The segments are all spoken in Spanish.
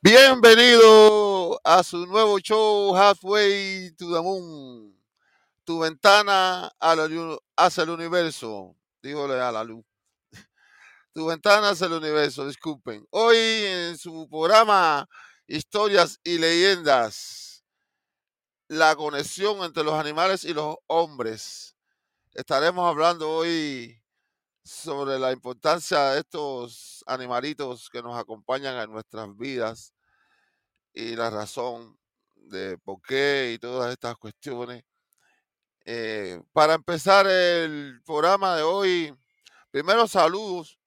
Bienvenido a su nuevo show Halfway to the Moon. Tu ventana hacia el universo. Dígole a la luz. Tu ventana hacia el universo, disculpen. Hoy en su programa Historias y Leyendas, la conexión entre los animales y los hombres. Estaremos hablando hoy sobre la importancia de estos animalitos que nos acompañan en nuestras vidas y la razón de por qué y todas estas cuestiones. Eh, para empezar el programa de hoy, primero saludos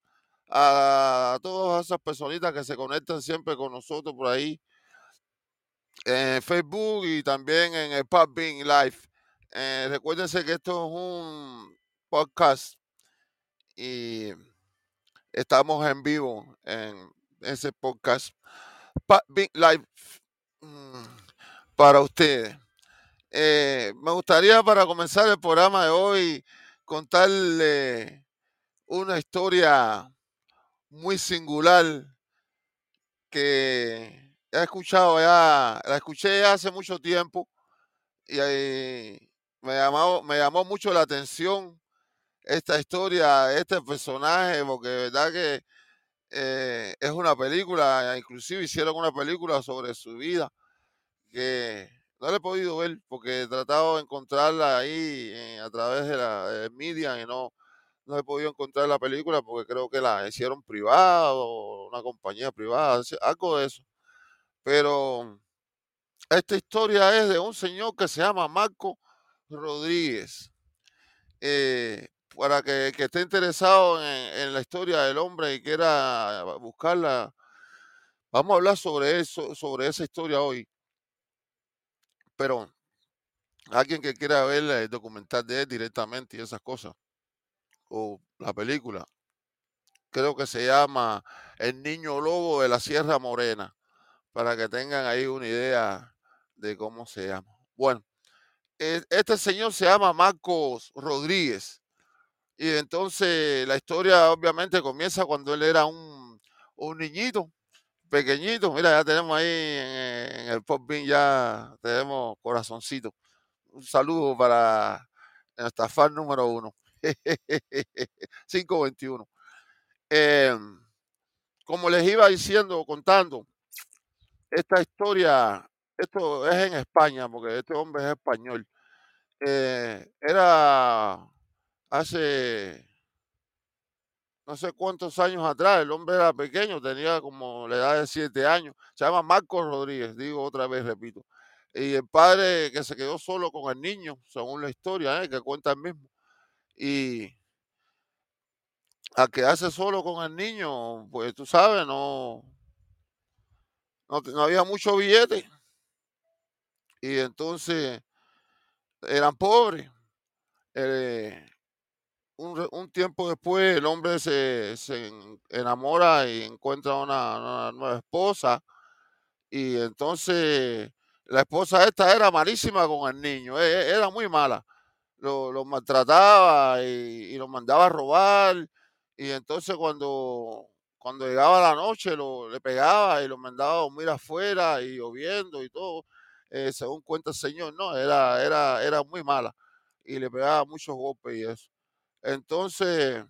a todas esas personitas que se conectan siempre con nosotros por ahí en Facebook y también en el Podbean Live. Eh, recuérdense que esto es un podcast y estamos en vivo en ese podcast Live mm, para ustedes. Eh, me gustaría para comenzar el programa de hoy contarle una historia muy singular que he escuchado ya, la escuché hace mucho tiempo y me llamó, me llamó mucho la atención esta historia, este personaje, porque de verdad que eh, es una película, inclusive hicieron una película sobre su vida que no la he podido ver porque he tratado de encontrarla ahí eh, a través de la media y no, no he podido encontrar la película porque creo que la hicieron privado, una compañía privada, algo de eso. Pero esta historia es de un señor que se llama Marco Rodríguez. Eh, para que, que esté interesado en, en la historia del hombre y quiera buscarla, vamos a hablar sobre eso, sobre esa historia hoy. Pero alguien que quiera ver el documental de él directamente y esas cosas, o la película, creo que se llama El Niño Lobo de la Sierra Morena, para que tengan ahí una idea de cómo se llama. Bueno, eh, este señor se llama Marcos Rodríguez, y entonces la historia obviamente comienza cuando él era un, un niñito, pequeñito. Mira, ya tenemos ahí en, el Pop Bean, ya tenemos corazoncito. Un saludo para nuestra fan número uno. 521. Eh, como les iba diciendo, contando, esta historia, esto es en España, porque este hombre es español. Eh, era hace no sé cuántos años atrás, el hombre era pequeño, tenía como la edad de siete años. Se llama Marcos Rodríguez, digo otra vez, repito. Y el padre que se quedó solo con el niño, según la historia, ¿eh? que cuenta el mismo. Y al quedarse solo con el niño, pues tú sabes, no, no, no había mucho billete. Y entonces eran pobres. Eh, un, un tiempo después el hombre se, se en- enamora y encuentra una, nueva esposa. Y entonces la esposa esta era malísima con el niño, e- e- era muy mala. Lo, lo maltrataba y, y lo mandaba a robar. Y entonces cuando, cuando llegaba la noche lo, le pegaba y lo mandaba a dormir afuera y lloviendo y todo. eh, según cuenta el señor, no, era, era, era muy mala. Y le pegaba muchos golpes y eso. Entonces,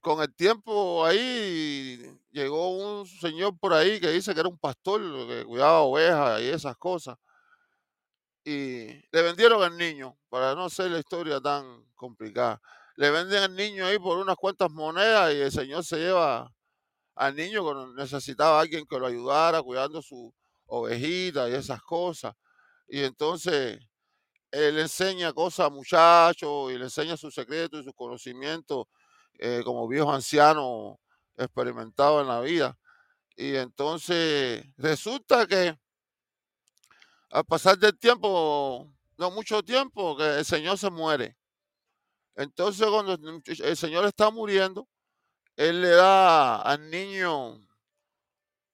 con el tiempo ahí llegó un señor por ahí que dice que era un pastor que cuidaba ovejas y esas cosas. Y le vendieron al niño, para no hacer la historia tan complicada. Le venden al niño ahí por unas cuantas monedas y el señor se lleva al niño que necesitaba a alguien que lo ayudara cuidando su ovejita y esas cosas. Y entonces él le enseña cosas a muchachos y le enseña sus secretos y sus conocimientos eh, como viejo anciano experimentado en la vida. Y entonces resulta que al pasar del tiempo, no mucho tiempo, que el Señor se muere. Entonces cuando el Señor está muriendo, Él le da al niño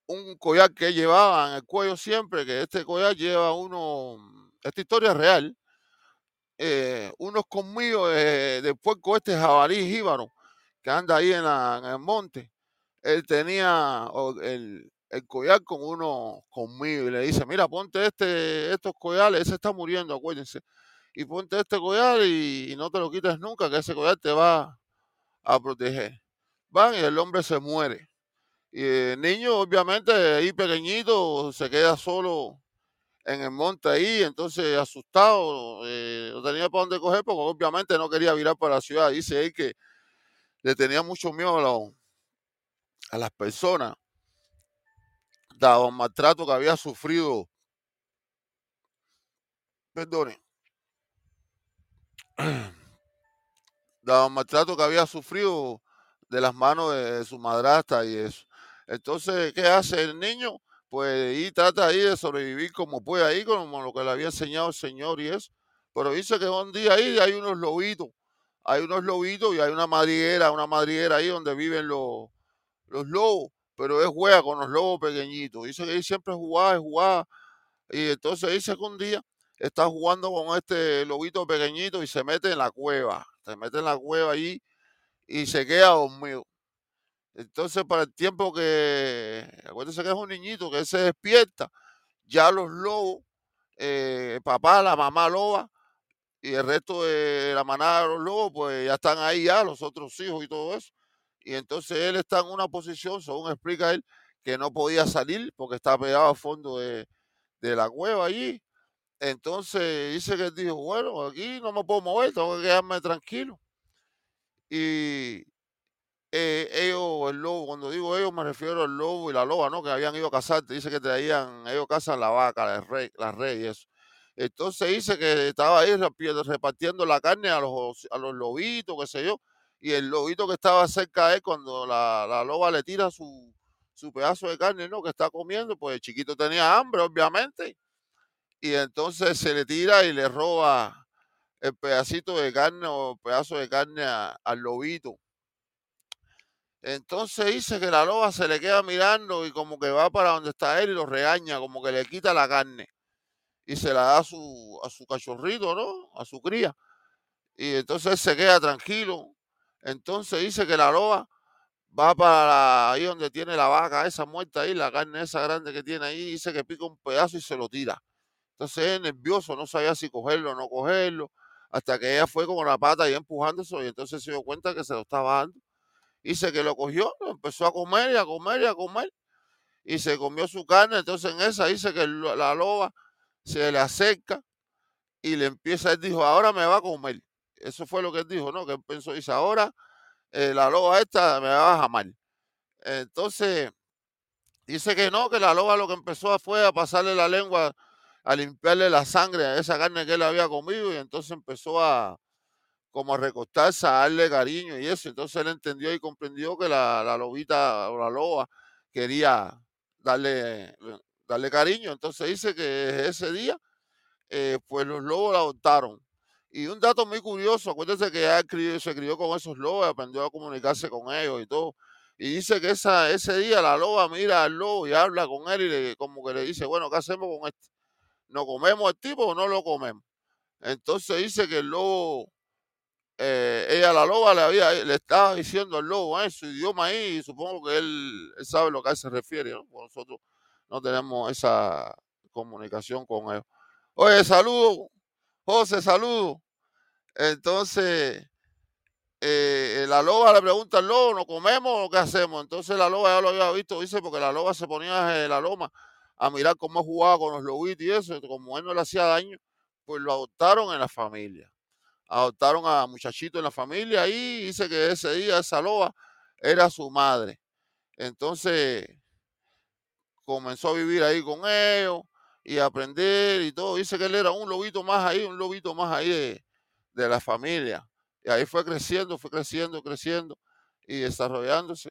un collar que llevaba en el cuello siempre, que este collar lleva uno, esta historia es real, eh, unos conmigo de, del puerco este jabalí jíbaro que anda ahí en, el monte. Él tenía el, collar con uno conmigo y le dice, mira, ponte este, estos collares, ese está muriendo, acuérdense, y ponte este collar y, no te lo quites nunca, que ese collar te va a proteger. Van y el hombre se muere. Y el niño, obviamente, ahí pequeñito, se queda solo en el monte ahí, entonces asustado, eh, no tenía para dónde coger porque obviamente no quería virar para la ciudad. Dice él que le tenía mucho miedo a, a las personas, dado el maltrato que había sufrido. Perdone. Dado el maltrato que había sufrido de las manos de su madrastra y eso. Entonces, ¿qué hace el niño? Pues y trata ahí de sobrevivir como puede ahí, como lo que le había enseñado el Señor y eso. Pero dice que un día ahí hay unos lobitos, hay unos lobitos y hay una madriguera, una madriguera ahí donde viven los, los lobos, pero es juega con los lobos pequeñitos. Dice que ahí siempre jugaba y jugaba. Y entonces dice que un día está jugando con este lobito pequeñito y se mete en la cueva. Se mete en la cueva ahí y se queda dormido. Entonces, para el tiempo que, acuérdense que es un niñito que se despierta, ya los lobos, eh, papá, la mamá loba y el resto de la manada de los lobos, pues ya están ahí ya, los otros hijos y todo eso. Y entonces él está en una posición, según explica él, que no podía salir porque está pegado al fondo de, de la cueva allí. Entonces dice que él dijo, bueno, aquí no me puedo mover, tengo que quedarme tranquilo. Y eh, ellos, el lobo, cuando digo ellos me refiero al lobo y la loba, ¿no? Que habían ido a cazar, dice que traían, ellos cazan la vaca, la rey, la rey y eso. Entonces dice que estaba ahí repartiendo la carne a los, a los lobitos, qué sé yo, y el lobito que estaba cerca de él, cuando la, la loba le tira su, su pedazo de carne, ¿no? Que está comiendo, pues el chiquito tenía hambre, obviamente, y entonces se le tira y le roba el pedacito de carne o pedazo de carne al lobito. Entonces dice que la loba se le queda mirando y como que va para donde está él y lo regaña, como que le quita la carne y se la da a su, a su cachorrito, ¿no? A su cría. Y entonces él se queda tranquilo. Entonces dice que la loba va para ahí donde tiene la vaca esa muerta ahí, la carne esa grande que tiene ahí, dice que pica un pedazo y se lo tira. Entonces es nervioso, no sabía si cogerlo o no cogerlo hasta que ella fue con la pata y empujándose y entonces se dio cuenta que se lo estaba dando. Dice que lo cogió, empezó a comer y a comer y a comer y se comió su carne. Entonces en esa dice que la loba se le acerca y le empieza, él dijo, ahora me va a comer. Eso fue lo que él dijo, ¿no? Que él pensó, dice, ahora eh, la loba esta me va a jamar. Entonces, dice que no, que la loba lo que empezó fue a pasarle la lengua a limpiarle la sangre a esa carne que él había comido y entonces empezó a como a recostarse, a darle cariño y eso. Entonces él entendió y comprendió que la, lobita o la loba quería darle, darle cariño. Entonces dice que ese día, eh, pues los lobos la adoptaron. Y un dato muy curioso, acuérdense que él se crió con esos lobos, aprendió a comunicarse con ellos y todo. Y dice que esa, ese día la loba mira al lobo y habla con él y le, como que le dice, bueno, ¿qué hacemos con este? ¿No comemos el tipo o no lo comemos? Entonces dice que el lobo, eh, ella la loba le había, le estaba diciendo al lobo en su idioma ahí, y supongo que él, sabe lo que a él se refiere, ¿no? nosotros no tenemos esa comunicación con él. Oye, saludo, José, saludo. Entonces, eh, la loba le pregunta al lobo, ¿no comemos o qué hacemos? Entonces la loba ya lo había visto, dice, porque la loba se ponía en la loma a mirar cómo jugaba con los lobitos y eso, como él no le hacía daño, pues lo adoptaron en la familia. Adoptaron a muchachito en la familia y dice que ese día esa loba era su madre. Entonces comenzó a vivir ahí con ellos y aprender y todo. Dice que él era un lobito más ahí, un lobito más ahí de, la familia. Y ahí fue creciendo, fue creciendo, creciendo y desarrollándose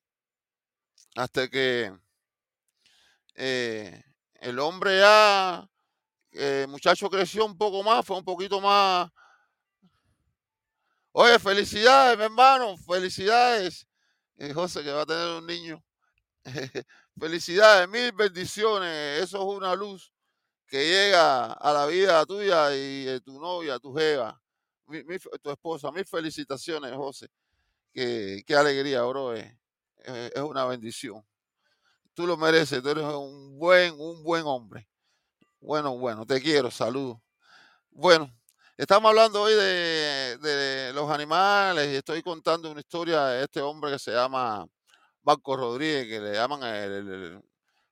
hasta que eh, el hombre ya, el muchacho creció un poco más, fue un poquito más. Oye, felicidades, mi hermano, felicidades. Eh, José, que va a tener un niño. felicidades, mil bendiciones. Eso es una luz que llega a la vida tuya y de tu novia, tu jeva, tu esposa. Mil felicitaciones, José. Qué, qué alegría, bro. es una bendición tú lo mereces, tú eres un buen, un buen hombre. Bueno, bueno, te quiero, saludos. Bueno, estamos hablando hoy de, los animales y estoy contando una historia de este hombre que se llama Marco Rodríguez, que le llaman el,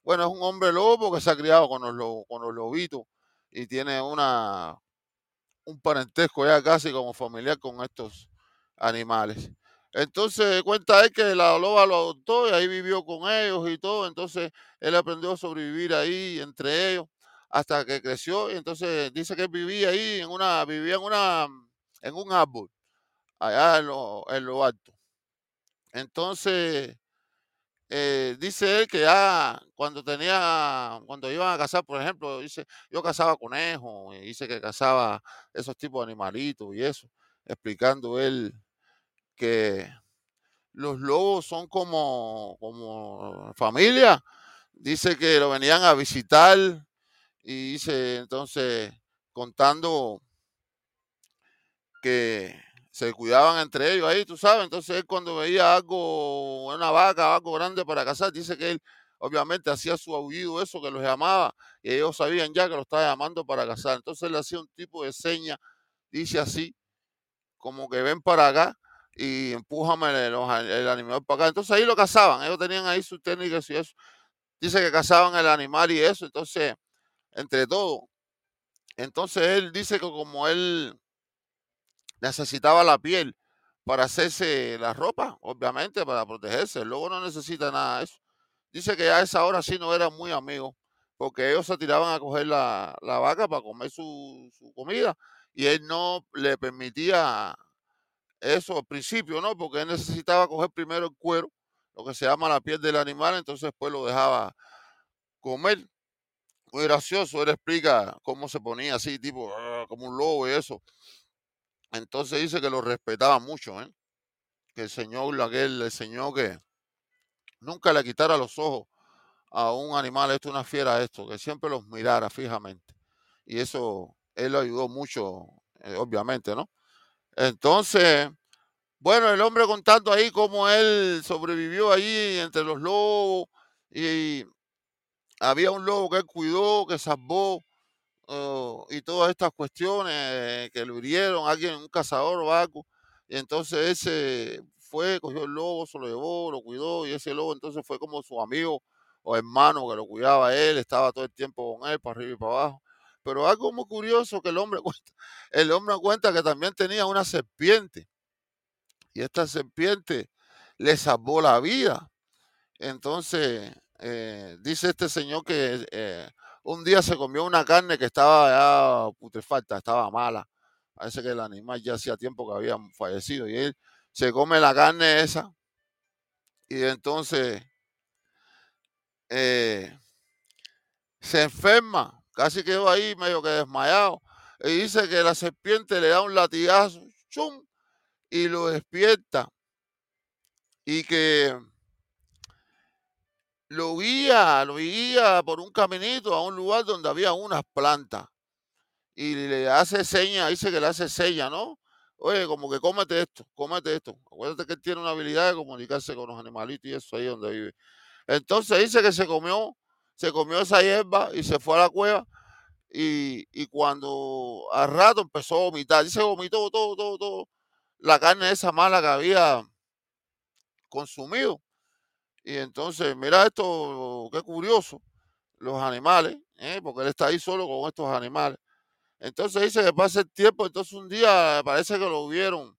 bueno, es un hombre lobo que se ha criado con los, lo- con los lobitos y tiene una, un parentesco ya casi como familiar con estos animales. Entonces cuenta él que la loba lo adoptó y ahí vivió con ellos y todo. Entonces él aprendió a sobrevivir ahí entre ellos hasta que creció. Y entonces dice que vivía ahí en una, vivía en una, en un árbol, allá en lo, en lo alto. Entonces eh, dice él que ya cuando tenía, cuando iban a cazar, por ejemplo, dice, yo cazaba conejos, y dice que cazaba esos tipos de animalitos y eso, explicando él que los lobos son como, como familia. Dice que lo venían a visitar y dice entonces contando que se cuidaban entre ellos ahí, tú sabes. Entonces él cuando veía algo, una vaca, algo grande para cazar, dice que él obviamente hacía su aullido, eso que los llamaba, y ellos sabían ya que lo estaba llamando para cazar. Entonces él hacía un tipo de seña, dice así, como que ven para acá y empújame el, el animal para acá. Entonces ahí lo cazaban, ellos tenían ahí sus técnicas y eso. Dice que cazaban el animal y eso, entonces, entre todo. Entonces él dice que como él necesitaba la piel para hacerse la ropa, obviamente, para protegerse. Lobo no necesita nada de eso. Dice que a esa hora sí no eran muy amigos, porque ellos se tiraban a coger la, la vaca para comer su, su comida y él no le permitía eso al principio, ¿no? Porque él necesitaba coger primero el cuero, lo que se llama la piel del animal, entonces después lo dejaba comer. Muy gracioso, él explica cómo se ponía así, tipo, "Ah", como un lobo y eso. Entonces dice que lo respetaba mucho, ¿eh? Que el Señor, aquel, el Señor que nunca le quitara los ojos a un animal, esto, una fiera, esto, que siempre los mirara fijamente. Y eso, él lo ayudó mucho, eh, obviamente, ¿no? Entonces, bueno, el hombre contando ahí cómo él sobrevivió ahí entre los lobos y había un lobo que él cuidó, que salvó oh, y todas estas cuestiones que lo hirieron, alguien, un cazador o. Y entonces ese fue, cogió el lobo, se lo llevó, lo cuidó y ese lobo entonces fue como su amigo o hermano que lo cuidaba él, estaba todo el tiempo con él, para arriba y para abajo. Pero algo muy curioso que el hombre cuenta, el hombre cuenta que también tenía una serpiente y esta serpiente le salvó la vida. Entonces, eh, dice este señor que eh, un día se comió una carne que estaba putrefacta, estaba mala. Parece que el animal ya hacía tiempo que había fallecido y él se come la carne esa y entonces eh, se enferma, casi quedó ahí medio que desmayado. Y dice que la serpiente le da un latigazo, ¡chum! y lo despierta y que lo guía, lo guía por un caminito a un lugar donde había unas plantas y le hace seña, dice que le hace seña, ¿no? Oye, como que cómete esto, cómete esto. Acuérdate que él tiene una habilidad de comunicarse con los animalitos y eso ahí donde vive. Entonces dice que se comió, se comió esa hierba y se fue a la cueva y, y cuando al rato empezó a vomitar, dice vomitó todo, todo, todo, la carne esa mala que había consumido. Y entonces, mira esto, qué curioso, los animales, ¿eh? porque él está ahí solo con estos animales. Entonces dice que pasa el tiempo, entonces un día parece que lo vieron.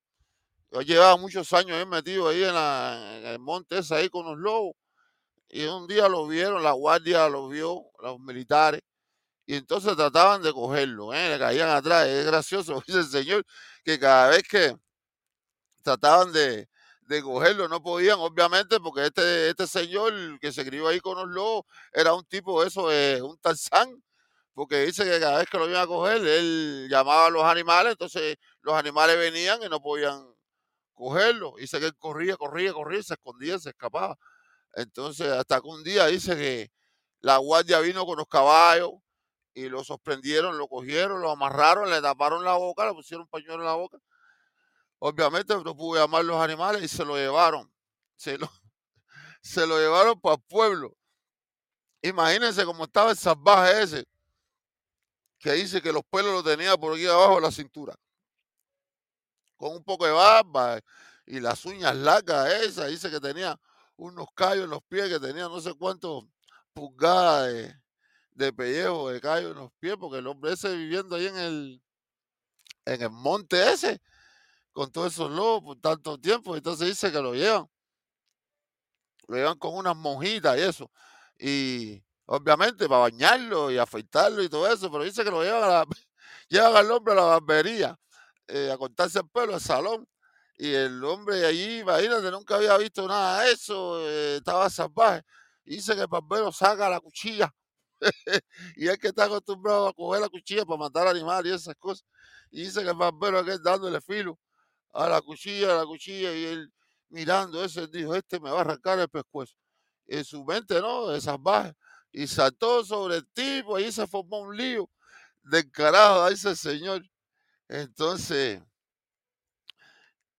Yo llevaba muchos años ahí metido ahí en, la- en el monte ese ahí con los lobos. Y un día lo vieron, la guardia lo vio, los militares, y entonces trataban de cogerlo, ¿eh? le caían atrás. Es gracioso, dice el señor, que cada vez que trataban de, de cogerlo, no podían, obviamente, porque este, este señor que se crió ahí con los lobos era un tipo eso, de un tarzán, porque dice que cada vez que lo iban a coger, él llamaba a los animales, entonces los animales venían y no podían cogerlo. Dice que él corría, corría, corría, se escondía, se escapaba. Entonces, hasta que un día dice que la guardia vino con los caballos y lo sorprendieron, lo cogieron, lo amarraron, le taparon la boca, le pusieron un pañuelo en la boca. Obviamente no pudo llamar los animales y se lo llevaron. Se lo, se lo llevaron para el pueblo. Imagínense cómo estaba el salvaje ese, que dice que los pelos los tenía por aquí abajo de la cintura, con un poco de barba y las uñas largas esas, dice que tenía unos callos en los pies, que tenía no sé cuántos pulgadas de, de pellejo, de callos en los pies, porque el hombre ese viviendo ahí en el, en el monte ese, con todos esos lobos por tanto tiempo, entonces dice que lo llevan, lo llevan con unas monjitas y eso, y obviamente para bañarlo y afeitarlo y todo eso, pero dice que lo llevan, a la, llevan al hombre a la barbería, eh, a cortarse el pelo al salón, y el hombre allí, imagínate, nunca había visto nada de eso, eh, estaba salvaje, dice que el barbero saca la cuchilla, y es que está acostumbrado a coger la cuchilla para matar animales y esas cosas, y dice que el barbero aquel dándole filo a la cuchilla, a la cuchilla, y él mirando él dijo, este me va a arrancar el pescuezo. En su mente, ¿no? De salvaje. Y saltó sobre el tipo, y se formó un lío del carajo, dice el señor. Entonces,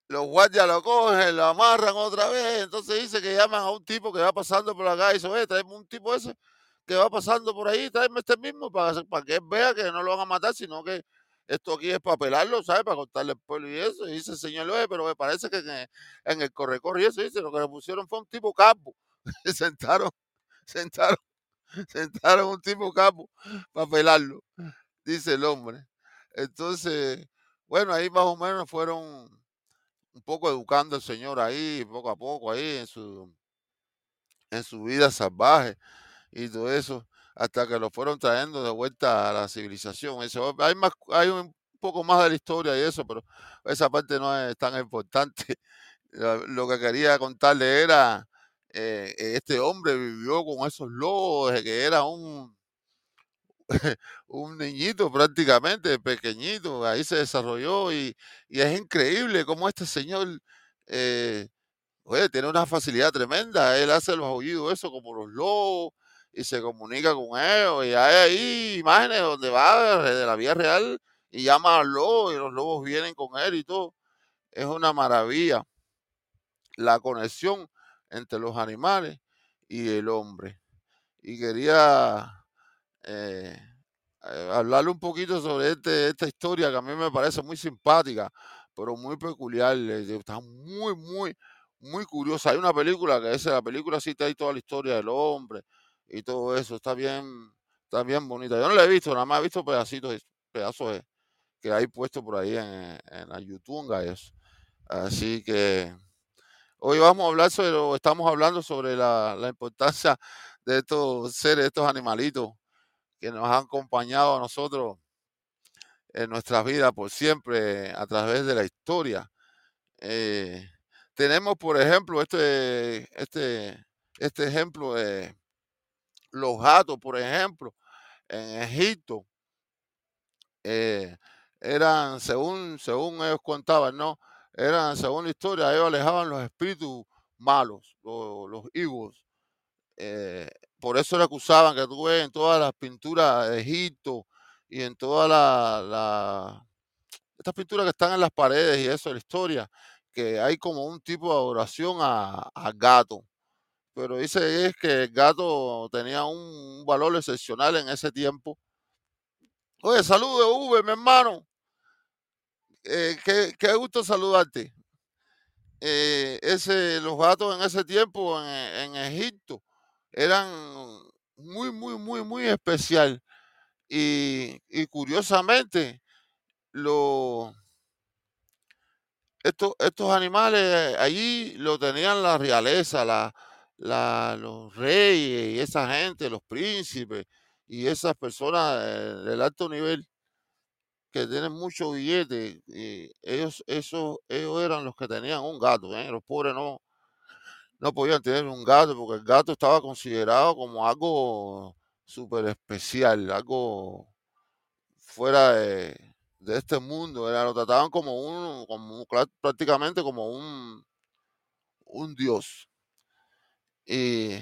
los guardias lo cogen, lo amarran otra vez, entonces dice que llaman a un tipo que va pasando por acá y dice, oye, traeme un tipo ese que va pasando por ahí, tráeme este mismo para, para que él vea que no lo van a matar, sino que esto aquí es para pelarlo, ¿sabes? Para cortarle el pelo y eso. Dice el señor, oye, pero me parece que en, en el corre-corre y eso, dice, lo que le pusieron fue un tipo capo. sentaron, sentaron, sentaron un tipo capo para pelarlo, dice el hombre. Entonces, bueno, ahí más o menos fueron un poco educando al señor ahí, poco a poco ahí en su, en su vida salvaje y todo eso, hasta que lo fueron trayendo de vuelta a la civilización. Eso, hay, más, hay un poco más de la historia y eso, pero esa parte no es tan importante. Lo, que quería contarle era, eh, este hombre vivió con esos lobos, que era un, un niñito prácticamente, pequeñito, ahí se desarrolló y, y es increíble cómo este señor... eh, tiene una facilidad tremenda. Él hace los aullidos, eso como los lobos, y se comunica con ellos. Y hay ahí imágenes donde va de la vida real y llama a los lobos, y los lobos vienen con él y todo. Es una maravilla la conexión entre los animales y el hombre. Y quería eh, eh, hablarle un poquito sobre este, esta historia que a mí me parece muy simpática, pero muy peculiar. Está muy, muy, muy curiosa. Hay una película que es la película sí te hay toda la historia del hombre y todo eso. Está bien, está bien bonita. Yo no la he visto, nada más he visto pedacitos, pedazos de- que hay puesto por ahí en, en la YouTube. Eso. Así que hoy vamos a hablar sobre, estamos hablando sobre la, la importancia de estos seres, estos animalitos que nos han acompañado a nosotros en nuestras vidas por siempre a través de la historia. Eh, tenemos, por ejemplo, este, este, este ejemplo de los gatos, por ejemplo, en Egipto, eh, eran, según, según ellos contaban, ¿no? Eran, según la historia, ellos alejaban los espíritus malos, los, evils. eh, por eso le acusaban que tú ves en todas las pinturas de Egipto y en todas las la, estas pinturas que están en las paredes y eso la historia, que hay como un tipo de adoración a, a gato. Pero dice es que el gato tenía un, valor excepcional en ese tiempo. Oye, saludos, V, mi hermano. Eh, qué, qué gusto saludarte. Eh, ese, los gatos en ese tiempo en, en Egipto eran muy, muy, muy, muy especial. Y, y curiosamente, lo, estos, estos animales allí lo tenían la realeza, la, los reyes y esa gente, los príncipes y esas personas eh, del alto nivel que tienen mucho billete. Ellos, esos, ellos eran los que tenían un gato, ¿eh? Los pobres no, no podían tener un gato porque el gato estaba considerado como algo súper especial, algo fuera de, de este mundo. Era, lo trataban como un, como prácticamente como un, un dios. Y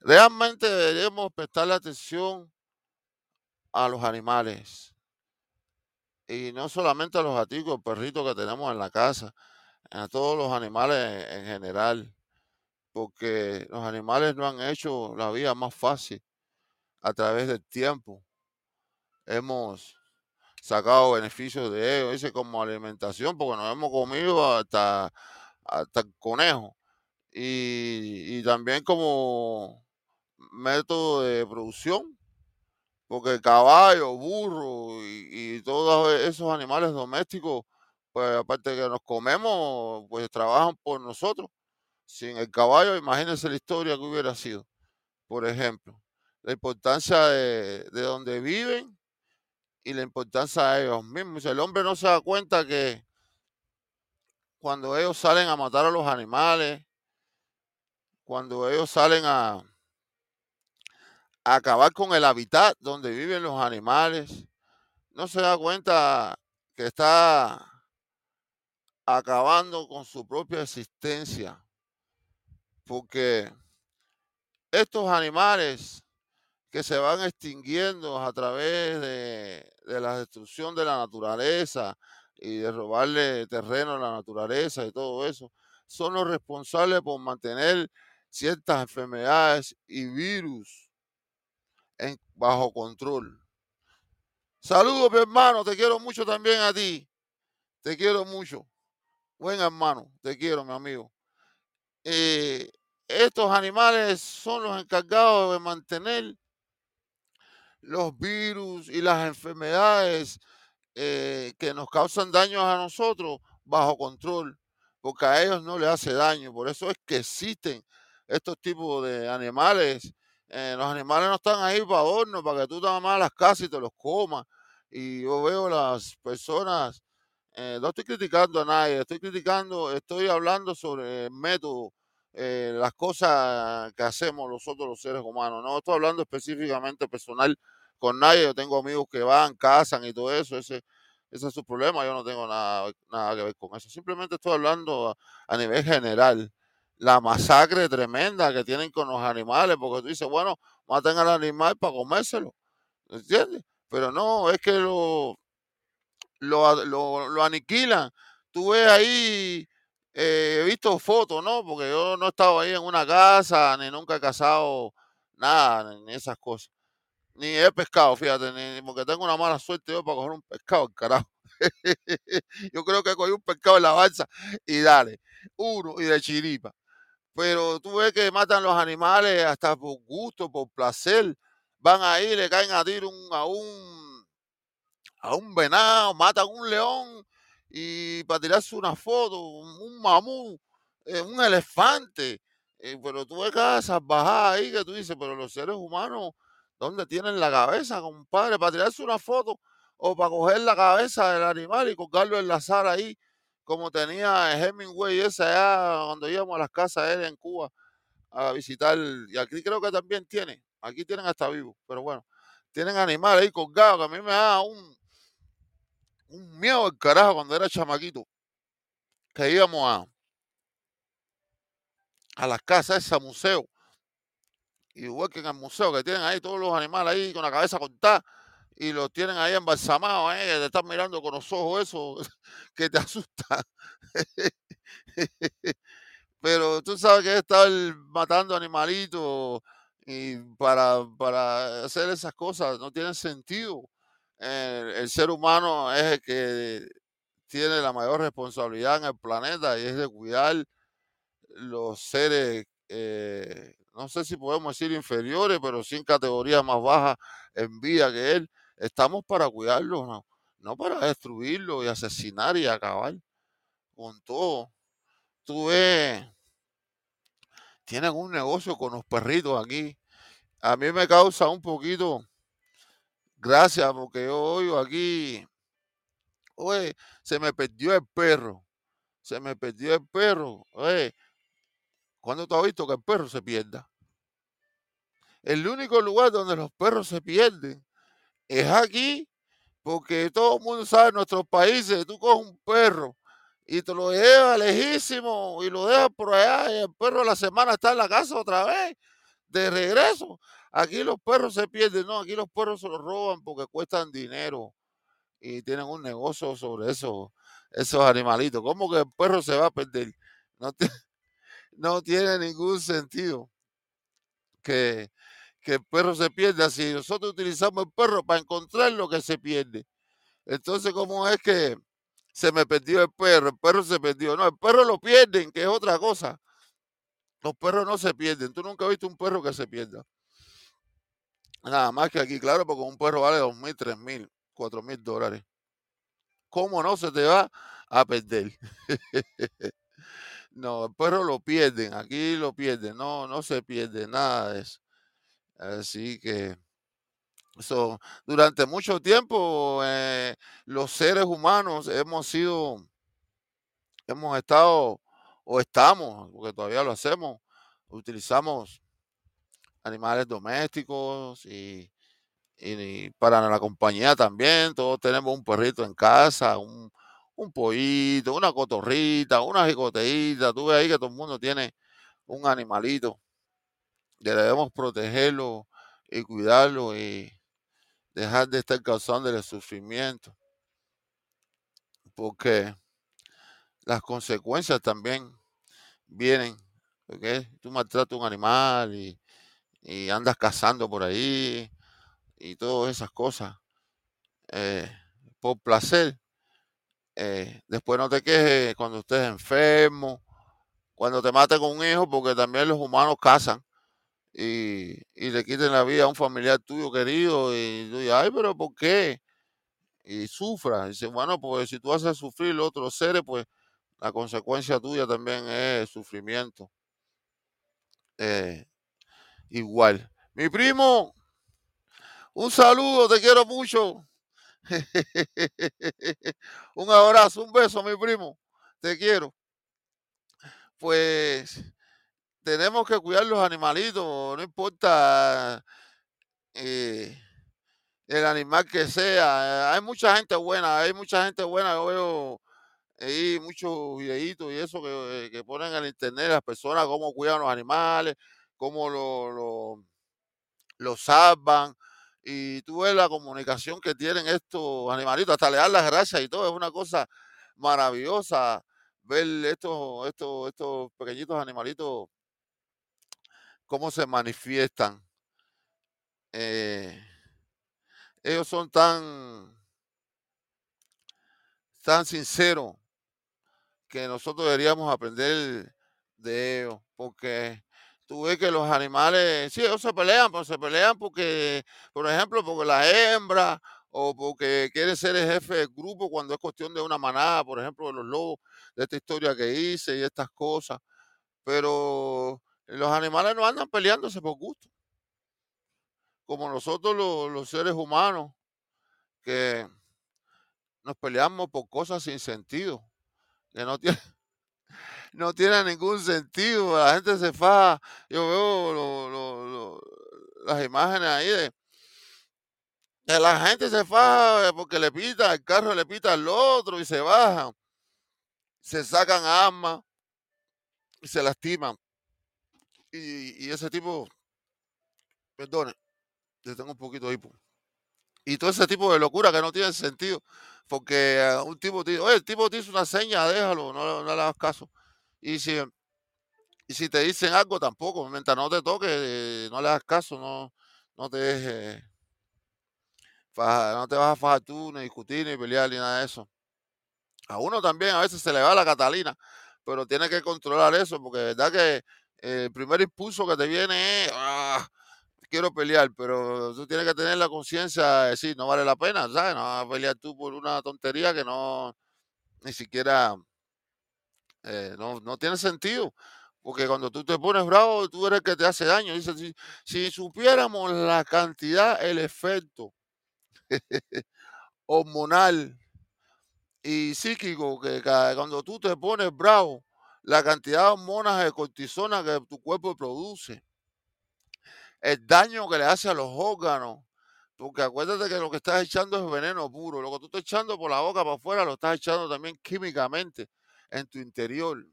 realmente deberíamos prestarle atención a los animales. Y no solamente a los gaticos, perritos que tenemos en la casa, a todos los animales en general. porque los animales no han hecho la vida más fácil a través del tiempo. Hemos sacado beneficios de ellos, dice como alimentación, porque nos hemos comido hasta, hasta el conejo. Y, también como método de producción, porque caballo, burro y, todos esos animales domésticos, pues aparte que nos comemos, pues trabajan por nosotros. Sin el caballo, imagínense la historia que hubiera sido. Por ejemplo, la importancia de, de donde viven y la importancia de ellos mismos. El hombre no se da cuenta que cuando ellos salen a matar a los animales, cuando ellos salen a, acabar con el hábitat donde viven los animales, no se da cuenta que está acabando con su propia existencia. Porque estos animales que se van extinguiendo a través de, de la destrucción de la naturaleza y de robarle terreno a la naturaleza y todo eso, son los responsables por mantener ciertas enfermedades y virus en, bajo control. Saludos, mi hermano, te quiero mucho también a ti. Te quiero mucho. Buen hermano, te quiero, mi amigo. Eh, estos animales son los encargados de mantener los virus y las enfermedades eh, que nos causan daños a nosotros bajo control, porque a ellos no les hace daño. Por eso es que existen estos tipos de animales. Eh, los animales no están ahí para adorno, para que tú te amas las casas y te los comas. Y yo veo las personas, eh, no estoy criticando a nadie, estoy criticando, estoy hablando sobre el método, eh, las cosas que hacemos nosotros los seres humanos. No estoy hablando específicamente personal con nadie. Yo tengo amigos que van, cazan y todo eso. Ese, ese es su problema. Yo no tengo nada, nada que ver con eso. Simplemente estoy hablando a, a nivel general. La masacre tremenda que tienen con los animales, porque tú dices, bueno, maten al animal para comérselo. ¿Entiendes? Pero no, es que lo, lo, lo, lo aniquilan. Tú ves ahí, eh, he visto fotos, ¿no? Porque yo no he estado ahí en una casa, ni nunca he cazado nada, ni esas cosas. Ni he pescado, fíjate, ni porque tengo una mala suerte yo para coger un pescado, carajo. yo creo que cogí un pescado en la balsa y dale, uno y de chiripa. Pero tú ves que matan los animales hasta por gusto, por placer. Van ahí, le caen a tiro un, a un a un venado, matan un león y para tirarse una foto, un, un mamú, eh, un elefante. Eh, pero tú ves cada salvajada ahí que tú dices, pero los seres humanos, ¿dónde tienen la cabeza, compadre? Para tirarse una foto o para coger la cabeza del animal y colgarlo en la sala ahí, como tenía Hemingway ese allá cuando íbamos a las casas él en Cuba a visitar. Y aquí creo que también tiene, aquí tienen hasta vivo, pero bueno, tienen animales ahí colgados que a mí me da un, un miedo al carajo cuando era chamaquito, que íbamos a, a las casas, ese museo, igual que en el museo, que tienen ahí todos los animales ahí con la cabeza cortada y los tienen ahí embalsamados, ¿eh? te están mirando con los ojos eso que te asusta. Pero tú sabes que estar matando animalitos y para, para hacer esas cosas no tienen sentido. El, el ser humano es el que tiene la mayor responsabilidad en el planeta y es de cuidar los seres, eh, no sé si podemos decir inferiores, pero sin categorías más bajas en vida que él. Estamos para cuidarlos, no, no para destruirlos y asesinar y acabar con todo. Tú ves, tienen un negocio con los perritos aquí. A mí me causa un poquito gracias porque yo oigo aquí, oye, se me perdió el perro, se me perdió el perro. Oye, ¿cuándo tú has visto que el perro se pierda? El único lugar donde los perros se pierden es aquí, porque todo el mundo sabe en nuestros países, tú coges un perro y te lo llevas lejísimo y lo dejas por allá y el perro la semana está en la casa otra vez, de regreso. Aquí los perros se pierden, no, aquí los perros se los roban porque cuestan dinero y tienen un negocio sobre eso, esos animalitos. ¿Cómo que el perro se va a perder? No no tiene ningún sentido que, que el perro se pierda si nosotros utilizamos el perro para encontrar lo que se pierde. Entonces, ¿cómo es que se me perdió el perro? El perro se perdió. No, el perro lo pierden, que es otra cosa. Los perros no se pierden. Tú nunca has visto un perro que se pierda. Nada más que aquí, claro, porque un perro vale dos mil, tres mil, cuatro mil dólares. ¿Cómo no se te va a perder? no, el perro lo pierden, aquí lo pierden, no, no se pierde nada de eso. Así que eso, durante mucho tiempo eh, los seres humanos hemos sido, hemos estado o estamos, porque todavía lo hacemos, utilizamos animales domésticos y, y para la compañía también, todos tenemos un perrito en casa, un, pollito, una cotorrita, una jicoteíta, tú ves ahí que todo el mundo tiene un animalito, debemos protegerlo y cuidarlo y dejar de estar causando el sufrimiento, porque las consecuencias también vienen, porque tú maltratas un animal y, andas cazando por ahí y todas esas cosas eh, por placer. Eh, después no te quejes cuando estés enfermo, cuando te maten con un hijo, porque también los humanos cazan y, le quiten la vida a un familiar tuyo querido y tú dices, ay, pero ¿por qué? Y sufra. Dice, bueno, pues si tú haces sufrir a otros seres, pues la consecuencia tuya también es sufrimiento. Eh, igual. Mi primo, un saludo, te quiero mucho. un abrazo, un beso, mi primo. Te quiero. Pues tenemos que cuidar los animalitos, no importa eh, el animal que sea. Hay mucha gente buena, hay mucha gente buena. Yo veo ahí muchos videitos y eso que, que ponen en internet las personas, cómo cuidan los animales, cómo lo, lo, lo salvan. Y tú ves la comunicación que tienen estos animalitos, hasta le dan las gracias y todo. Es una cosa maravillosa ver estos, estos, estos pequeñitos animalitos cómo se manifiestan. Eh, ellos son tan, tan sinceros que nosotros deberíamos aprender de ellos, porque tú ves que los animales, sí, ellos se pelean, pero se pelean porque, por ejemplo, porque la hembra o porque quiere ser el jefe del grupo cuando es cuestión de una manada, por ejemplo, de los lobos, de esta historia que hice y estas cosas. Pero los animales no andan peleándose por gusto. Como nosotros los, los seres humanos, que nos peleamos por cosas sin sentido, que no tienen no tiene ningún sentido. La gente se faja. Yo veo lo- lo- lo- las imágenes ahí de, de la gente se faja porque le pita, el carro le pita al otro y se bajan. Se sacan armas y se lastiman. Y, y ese tipo, perdone, yo tengo un poquito de hipo. Y todo ese tipo de locura que no tiene sentido. Porque eh, un tipo te dice, oye, el tipo te hizo una seña, déjalo, no, no le hagas caso. Y si, y si te dicen algo tampoco, mientras no te toque, eh, no le hagas caso, no, no te dejes no te vas a fajar tú, ni discutir, ni pelear, ni nada de eso. A uno también a veces se le va la Catalina, pero tiene que controlar eso, porque de verdad que el primer impulso que te viene es, "Ah, quiero pelear, pero tú tienes que tener la conciencia de decir, no vale la pena, ¿sabes? No vas a pelear tú por una tontería que no, ni siquiera, eh, no, no tiene sentido. Porque cuando tú te pones bravo, tú eres el que te hace daño. Si, supiéramos la cantidad, el efecto hormonal y psíquico que ca- cuando tú te pones bravo, la cantidad de hormonas de cortisona que tu cuerpo produce, el daño que le hace a los órganos, porque acuérdate que lo que estás echando es veneno puro, lo que tú estás echando por la boca para afuera lo estás echando también químicamente en tu interior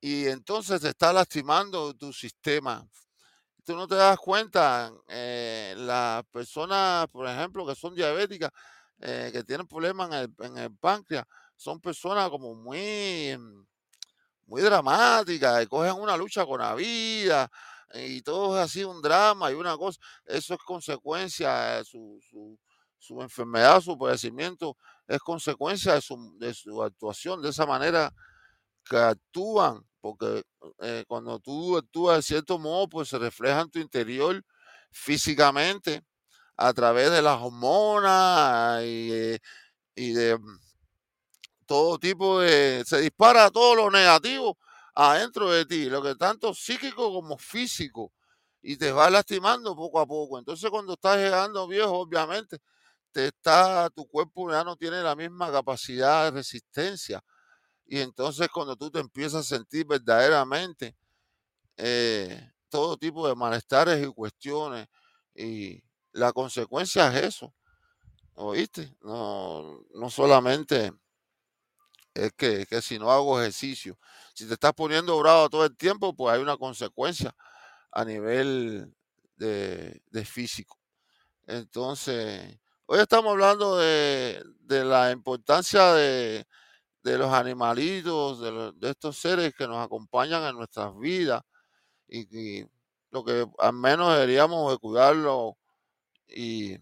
y entonces te está lastimando tu sistema. Tú no te das cuenta, eh, las personas, por ejemplo, que son diabéticas, eh, que tienen problemas en el, en el páncreas, son personas como muy, mm, muy dramática, y cogen una lucha con la vida, y todo es así un drama y una cosa. Eso es consecuencia, su, su, su enfermedad, su padecimiento, es consecuencia de su, de su actuación, de esa manera que actúan, porque eh, cuando tú actúas de cierto modo, pues se refleja en tu interior físicamente a través de las hormonas y, y de mm, todo tipo de... Se dispara todo lo negativo adentro de ti, lo que tanto psíquico como físico, y te va lastimando poco a poco. Entonces cuando estás llegando viejo, obviamente, te está, tu cuerpo ya no tiene la misma capacidad de resistencia. Y entonces cuando tú te empiezas a sentir verdaderamente eh, todo tipo de malestares y cuestiones, y la consecuencia es eso, ¿oíste? No, no solamente es que, que si no hago ejercicio, si te estás poniendo bravo todo el tiempo, pues hay una consecuencia a nivel de, de físico. Entonces, hoy estamos hablando de, de la importancia de, de los animalitos, de, de estos seres que nos acompañan en nuestras vidas y, y lo que al menos deberíamos de cuidarlo y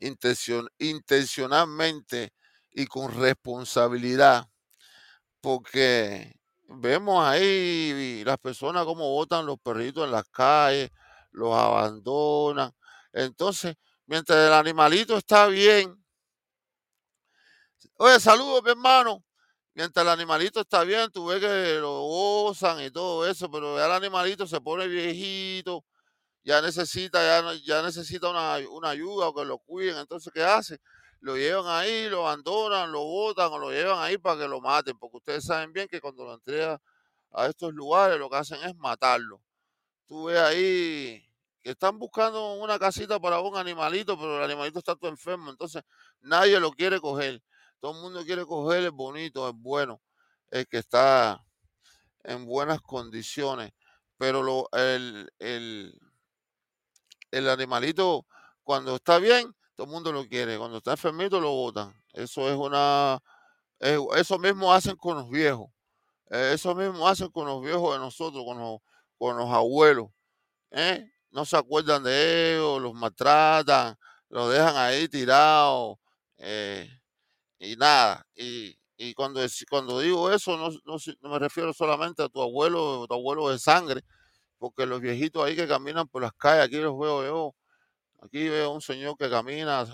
intención, intencionalmente y con responsabilidad, porque vemos ahí las personas como botan los perritos en las calles, los abandonan. Entonces, mientras el animalito está bien, oye, saludos, mi hermano. Mientras el animalito está bien, tú ves que lo gozan y todo eso, pero ya el animalito se pone viejito, ya necesita, ya, ya necesita una, una ayuda o que lo cuiden. Entonces, ¿qué hace? Lo llevan ahí, lo abandonan, lo botan o lo llevan ahí para que lo maten, porque ustedes saben bien que cuando lo entregan a estos lugares lo que hacen es matarlo. Tú ves ahí que están buscando una casita para un animalito, pero el animalito está todo enfermo, entonces nadie lo quiere coger. Todo el mundo quiere coger el bonito, el bueno, el que está en buenas condiciones. Pero el animalito, cuando está bien, todo el mundo lo quiere. Cuando está enfermito, lo botan. Eso es una. es- eso mismo hacen con los viejos. eh, Eso mismo hacen con los viejos de nosotros, con los, con los abuelos. ¿eh? No se acuerdan de ellos, los maltratan, los dejan ahí tirados eh, y nada. Y, y cuando, cuando digo eso, no, no no me refiero solamente a tu abuelo, tu abuelo de sangre, porque los viejitos ahí que caminan por las calles, aquí los veo yo Aquí veo un señor que camina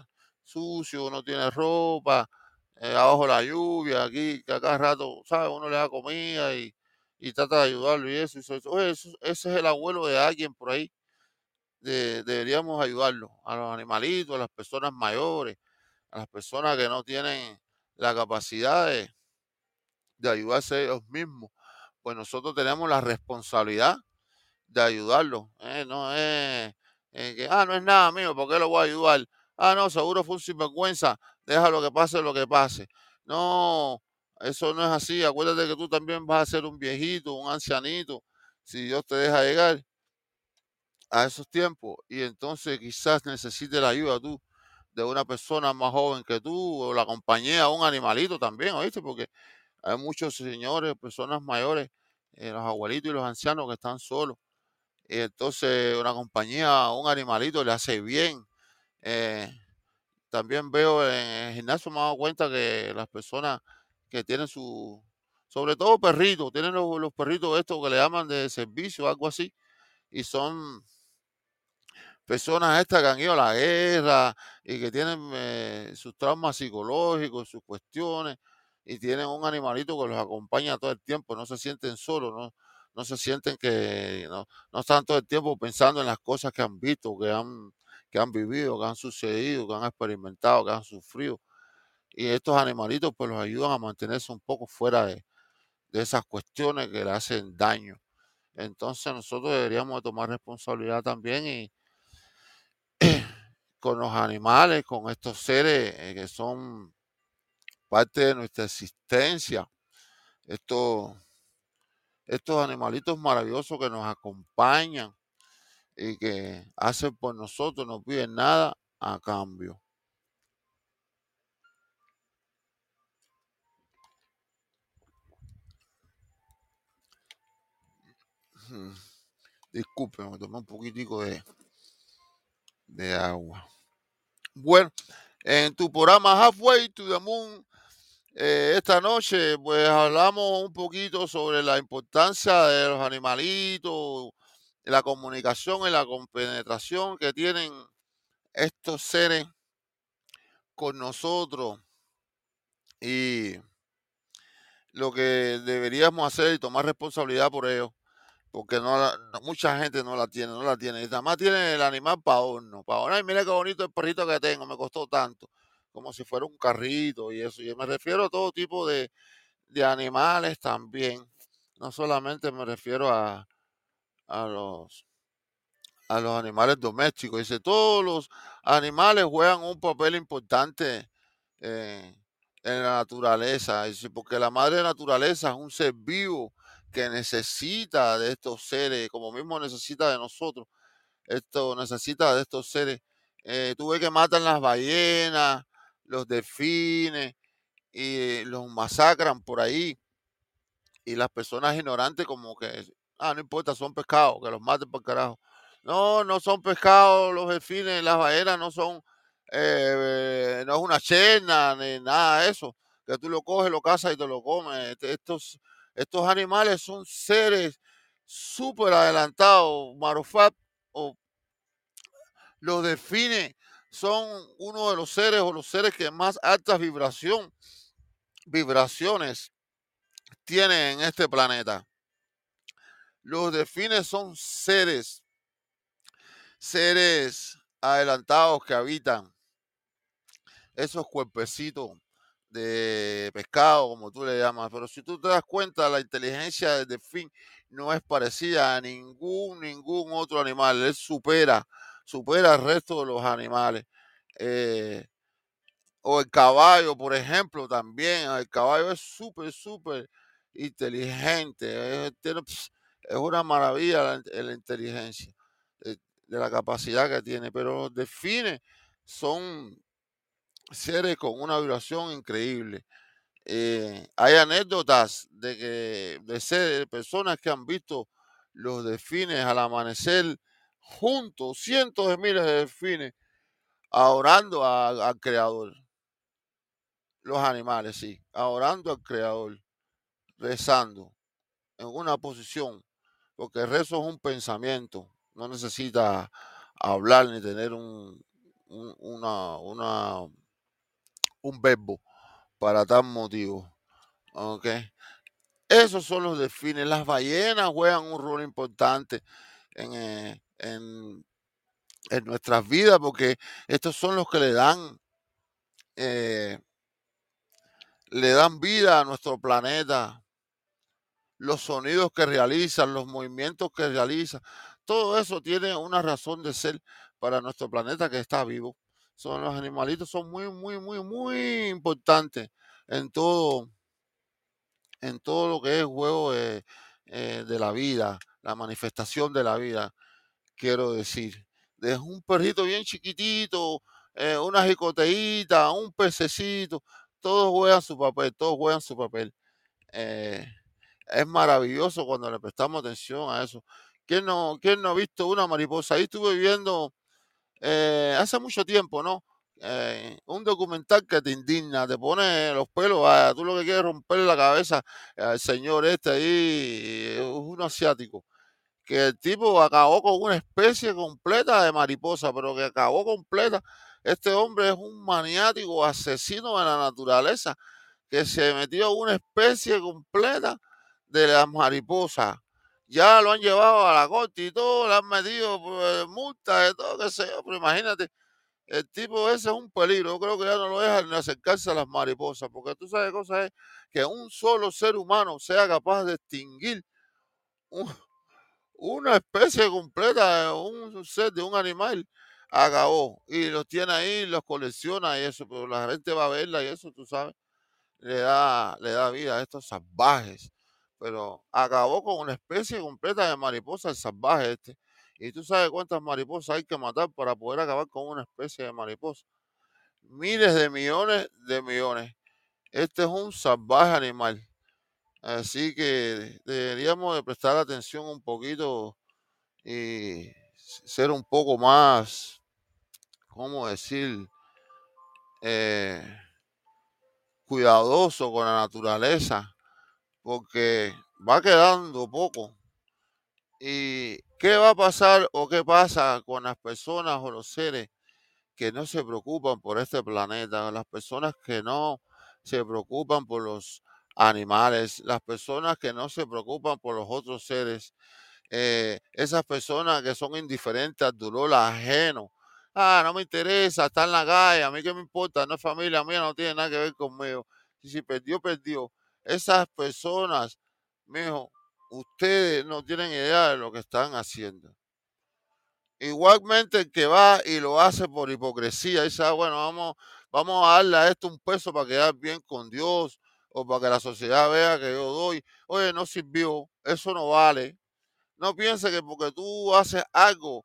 sucio, no tiene ropa, eh, abajo la lluvia, aquí que a cada rato, ¿sabes? Uno le da comida y, y trata de ayudarlo y eso. y eso, oye, eso- ese es el abuelo de alguien por ahí. de- deberíamos ayudarlo a los animalitos, a las personas mayores, a las personas que no tienen la capacidad de, de ayudarse ellos mismos. Pues nosotros tenemos la responsabilidad de ayudarlo. ¿eh? No es eh, que, ah, no es nada mío, ¿por qué lo voy a ayudar? Ah, no, seguro fue un sinvergüenza, deja lo que pase, lo que pase. No, eso no es así. Acuérdate que tú también vas a ser un viejito, un ancianito, si Dios te deja llegar a esos tiempos y entonces quizás necesites la ayuda tú de una persona más joven que tú o la compañía un animalito también, ¿oíste? Porque hay muchos señores, personas mayores, eh, los abuelitos y los ancianos que están solos y entonces una compañía, un animalito le hace bien. Eh, también veo en el gimnasio, me he dado cuenta que las personas que tienen su, sobre todo perritos, tienen los, los perritos estos que le llaman de servicio, algo así, y son personas estas que han ido a la guerra y que tienen eh, sus traumas psicológicos, sus cuestiones, y tienen un animalito que los acompaña todo el tiempo, no se sienten solos, no, no se sienten que no, no están todo el tiempo pensando en las cosas que han visto, que han, que han vivido, que han sucedido, que han experimentado, que han sufrido. Y estos animalitos pues los ayudan a mantenerse un poco fuera de, de esas cuestiones que le hacen daño. Entonces nosotros deberíamos de tomar responsabilidad también y con los animales, con estos seres eh, que son parte de nuestra existencia, estos, estos animalitos maravillosos que nos acompañan y que hacen por nosotros, no piden nada a cambio. Mm, Disculpen, me tomé un poquitico de, de agua. Bueno, en tu programa Halfway to the Moon eh, esta noche, pues hablamos un poquito sobre la importancia de los animalitos, la comunicación y la compenetración que tienen estos seres con nosotros y lo que deberíamos hacer y tomar responsabilidad por ellos, porque no, mucha gente no la tiene, no la tiene. Y nada tiene el animal para adorno, para adorno. Ay, mira qué bonito el perrito que tengo, me costó tanto, como si fuera un carrito y eso. Y me refiero a todo tipo de, de animales también, no solamente me refiero a, a los a los animales domésticos. Dice, todos los animales juegan un papel importante en la naturaleza. Dice, porque la madre naturaleza es un ser vivo que necesita de estos seres, como mismo necesita de nosotros. Esto necesita de estos seres. Eh, tú ves que matan las ballenas, los delfines y los masacran por ahí. Y las personas ignorantes como que, ah, no importa, son pescados, que los maten por carajo. No, no son pescados los delfines, las ballenas no son, eh, no es una chena ni nada de eso, que tú lo coges, lo cazas y te lo comes. Este- Estos, estos animales son seres súper adelantados. Marufat o los delfines son uno de los seres o los seres que más altas vibración, vibraciones tienen en este planeta. Los delfines son seres, seres adelantados que habitan esos cuerpecitos de pescado, como tú le llamas. Pero si tú te das cuenta, la inteligencia del delfín no es parecida a ningún, ningún otro animal. Él supera, supera al resto de los animales. Eh, o el caballo, por ejemplo, también. El caballo es súper, súper inteligente. Ps, es una maravilla la, la inteligencia eh, de la capacidad que tiene. Pero los delfines son seres con una vibración increíble. Eh, hay anécdotas de que de ser de personas que han visto los delfines al amanecer juntos, cientos de miles de delfines, adorando al creador. Los animales, sí, adorando al creador, rezando en una posición, porque el rezo es un pensamiento, no necesita hablar ni tener un, un- una, una, un verbo para tal motivo. ¿ok? Esos son los delfines. Las ballenas juegan un rol importante en, eh, en- nuestras vidas porque estos son los que le dan, eh, le dan vida a nuestro planeta. Los sonidos que realizan, los movimientos que realizan, todo eso tiene una razón de ser para nuestro planeta que está vivo. Son los animalitos, son muy, muy, muy, muy importantes en todo, en todo lo que es juego eh, de la vida, la manifestación de la vida, quiero decir. Desde un perrito bien chiquitito, eh, una jicoteíta, un pececito, todos juegan su papel, todos juegan su papel. Eh, es maravilloso cuando le prestamos atención a eso. ¿Quién no, quién no ha visto una mariposa? Ahí estuve viendo eh, hace mucho tiempo, ¿no? Eh, un documental que te indigna, te pone los pelos, vaya, tú lo que quieres es romperle la cabeza al señor este ahí, un asiático, que el tipo acabó con una especie completa de mariposa, pero que acabó completa. Este hombre es un maniático asesino de la naturaleza, que se metió una especie completa de las mariposas. Ya lo han llevado a la corte y todo, le han metido pues, multas de todo, qué sé yo, pero imagínate, el tipo ese es un peligro. Yo creo que ya no lo dejan ni acercarse a las mariposas, porque tú sabes cosa es que un solo ser humano sea capaz de extinguir un- una especie completa un ser, de un animal, acabó. Y los tiene ahí, los colecciona y eso, pero la gente va a verla y eso, tú sabes, le da, le da vida a estos salvajes. Pero acabó con una especie completa de mariposas salvajes este. Y tú sabes cuántas mariposas hay que matar para poder acabar con una especie de mariposa. Miles de millones de millones. Este es un salvaje animal. Así que deberíamos de prestar atención un poquito y ser un poco más, ¿cómo decir? Eh, cuidadoso con la naturaleza, porque va quedando poco. ¿Y qué va a pasar o qué pasa con las personas o los seres que no se preocupan por este planeta, las personas que no se preocupan por los animales, las personas que no se preocupan por los otros seres, eh, esas personas que son indiferentes al dolor ajeno. Ah, no me interesa, está en la calle, a mí qué me importa, no es familia mía, no tiene nada que ver conmigo. Y si perdió, perdió. Esas personas, mijo, ustedes no tienen idea de lo que están haciendo. Igualmente el que va y lo hace por hipocresía, dice, ah, bueno, vamos, vamos a darle a esto un peso para quedar bien con Dios o para que la sociedad vea que yo doy. Oye, no sirvió, eso no vale. No piense que porque tú haces algo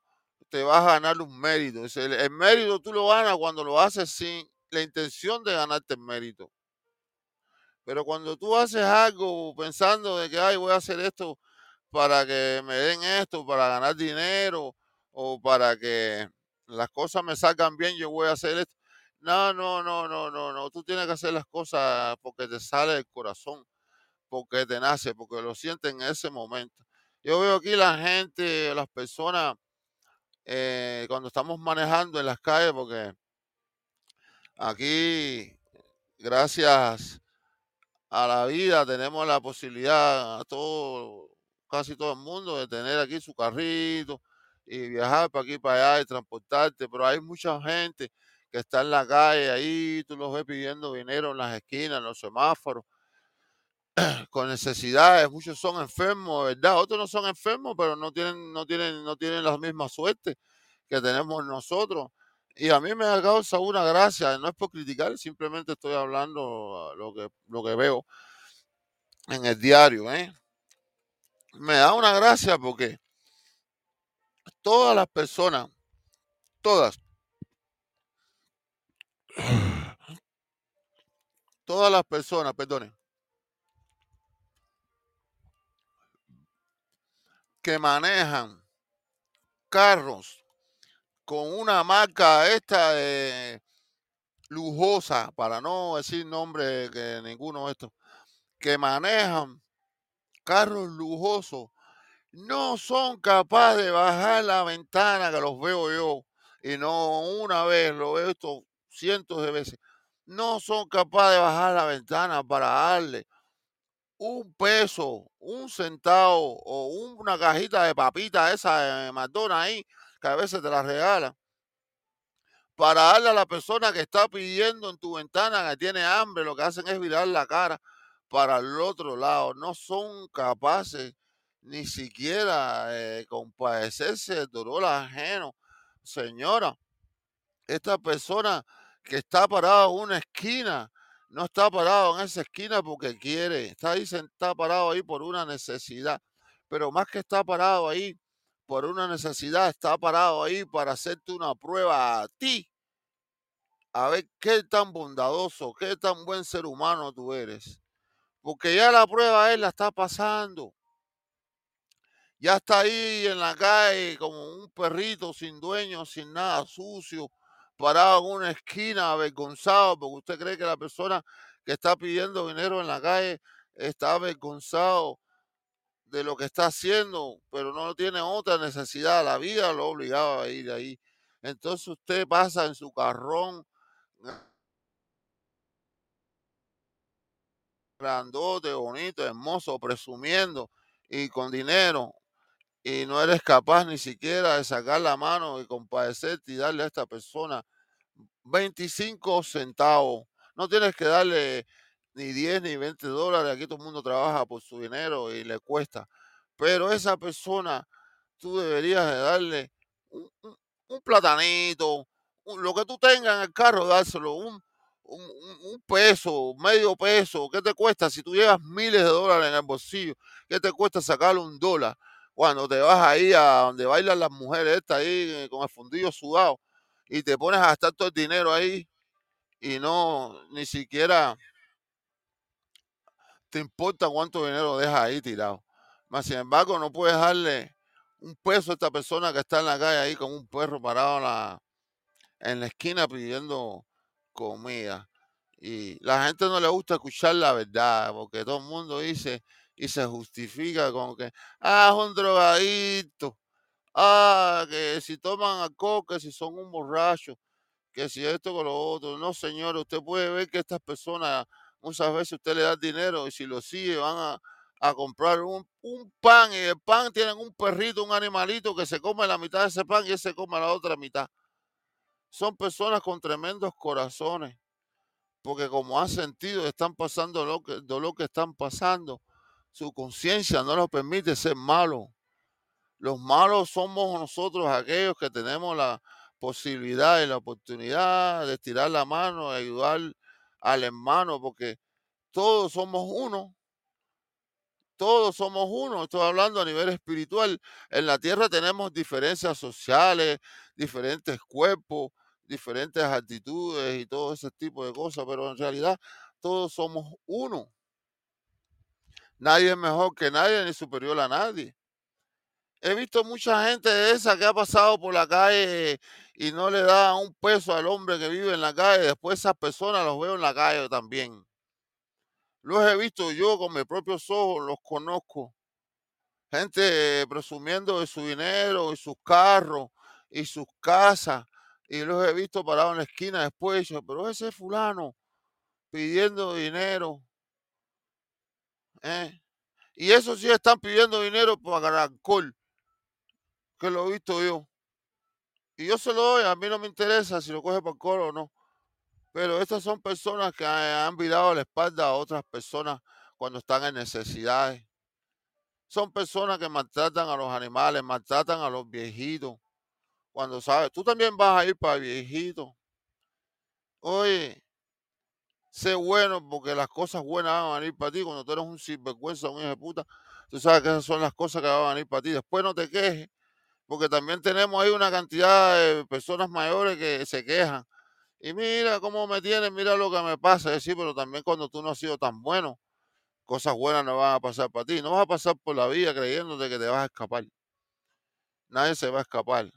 te vas a ganar un mérito. El, mérito tú lo ganas cuando lo haces sin la intención de ganarte el mérito. Pero cuando tú haces algo pensando de que, ay, voy a hacer esto para que me den esto, para ganar dinero o para que las cosas me salgan bien, yo voy a hacer esto. No, no, no, no, no, no. Tú tienes que hacer las cosas porque te sale del corazón, porque te nace, porque lo sientes en ese momento. Yo veo aquí la gente, las personas, eh, cuando estamos manejando en las calles, porque aquí, gracias a la vida, tenemos la posibilidad a todo, casi todo el mundo, de tener aquí su carrito y viajar para aquí para allá y transportarte, pero hay mucha gente que está en la calle ahí, tú los ves pidiendo dinero en las esquinas, en los semáforos, con necesidades, muchos son enfermos, ¿verdad? Otros no son enfermos, pero no tienen, no tienen, no tienen la misma suerte que tenemos nosotros. Y a mí me ha causa una gracia, no es por criticar, simplemente estoy hablando lo que, lo que veo en el diario, ¿eh? Me da una gracia porque todas las personas, todas, todas las personas, perdonen, que manejan carros con una marca esta lujosa, para no decir nombre que ninguno de estos, que manejan carros lujosos, no son capaces de bajar la ventana que los veo yo, y no una vez, lo veo esto cientos de veces, no son capaces de bajar la ventana para darle un peso, un centavo o una cajita de papita esa de McDonald's ahí, que a veces te la regalan, para darle a la persona que está pidiendo en tu ventana que tiene hambre, lo que hacen es virar la cara para el otro lado. No son capaces ni siquiera eh, compadecerse del dolor ajeno. Señora, esta persona que está parada en una esquina, no está parado en esa esquina porque quiere, está ahí está parado ahí por una necesidad, pero más que está parado ahí por una necesidad, está parado ahí para hacerte una prueba a ti, a ver qué tan bondadoso, qué tan buen ser humano tú eres, porque ya la prueba él la está pasando. Ya está ahí en la calle como un perrito sin dueño, sin nada sucio, parado en una esquina avergonzado, porque usted cree que la persona que está pidiendo dinero en la calle está avergonzado de lo que está haciendo, pero no tiene otra necesidad, la vida lo obligaba a ir ahí. Entonces usted pasa en su carrón grandote, bonito, hermoso, presumiendo y con dinero, y no eres capaz ni siquiera de sacar la mano y compadecerte y darle a esta persona 25 centavos. No tienes que darle ni 10 ni 20 dólares. Aquí todo el mundo trabaja por su dinero y le cuesta. Pero esa persona, tú deberías de darle un, platanito, lo que tú tengas en el carro, dárselo, un, un, peso, medio peso. ¿Qué te cuesta si tú llevas miles de dólares en el bolsillo? ¿Qué te cuesta sacarle un dólar? Cuando te vas ahí a donde bailan las mujeres estas ahí eh, con el fundillo sudado y te pones a gastar todo el dinero ahí y no, ni siquiera te importa cuánto dinero dejas ahí tirado. Más sin embargo, no puedes darle un peso a esta persona que está en la calle ahí con un perro parado en la, en la esquina pidiendo comida. Y la gente no le gusta escuchar la verdad, porque todo el mundo dice y se justifica con que, ah, es un drogadito ah, que si toman alcohol, que si son un borracho, que si esto con lo otro. No, señor, usted puede ver que estas personas, muchas veces usted le da dinero y si lo sigue van a, a comprar un, un, pan y el pan tienen un perrito, un animalito que se come la mitad de ese pan y ese se come la otra mitad. Son personas con tremendos corazones, porque como han sentido, están pasando lo que, lo que están pasando, su conciencia no los permite ser malos. Los malos somos nosotros aquellos que tenemos la posibilidad y la oportunidad de estirar la mano, de ayudar al hermano, porque todos somos uno. Todos somos uno. Estoy hablando a nivel espiritual. En la tierra tenemos diferencias sociales, diferentes cuerpos, diferentes actitudes y todo ese tipo de cosas, pero en realidad todos somos uno. Nadie es mejor que nadie ni superior a nadie. He visto mucha gente de esa que ha pasado por la calle y no le da un peso al hombre que vive en la calle. Después esas personas los veo en la calle también. Los he visto yo con mis propios ojos, los conozco. Gente presumiendo de su dinero y sus carros y sus casas. Y los he visto parados en la esquina después. Pero ese fulano pidiendo dinero. ¿Eh? Y eso sí están pidiendo dinero para alcohol, que lo he visto yo. Y yo se lo doy, a mí no me interesa si lo coge por coro o no. Pero estas son personas que han virado la espalda a otras personas cuando están en necesidades. Son personas que maltratan a los animales, maltratan a los viejitos. Cuando sabes, tú también vas a ir para viejitos. Oye, sé bueno porque las cosas buenas van a venir para ti. Cuando tú eres un sinvergüenza, un hijo de puta, tú sabes que esas son las cosas que van a venir para ti. Después no te quejes porque también tenemos ahí una cantidad de personas mayores que se quejan. Y mira cómo me tienen, mira lo que me pasa. Es decir, pero también cuando tú no has sido tan bueno, cosas buenas no van a pasar para ti. No vas a pasar por la vida creyéndote que te vas a escapar. Nadie se va a escapar.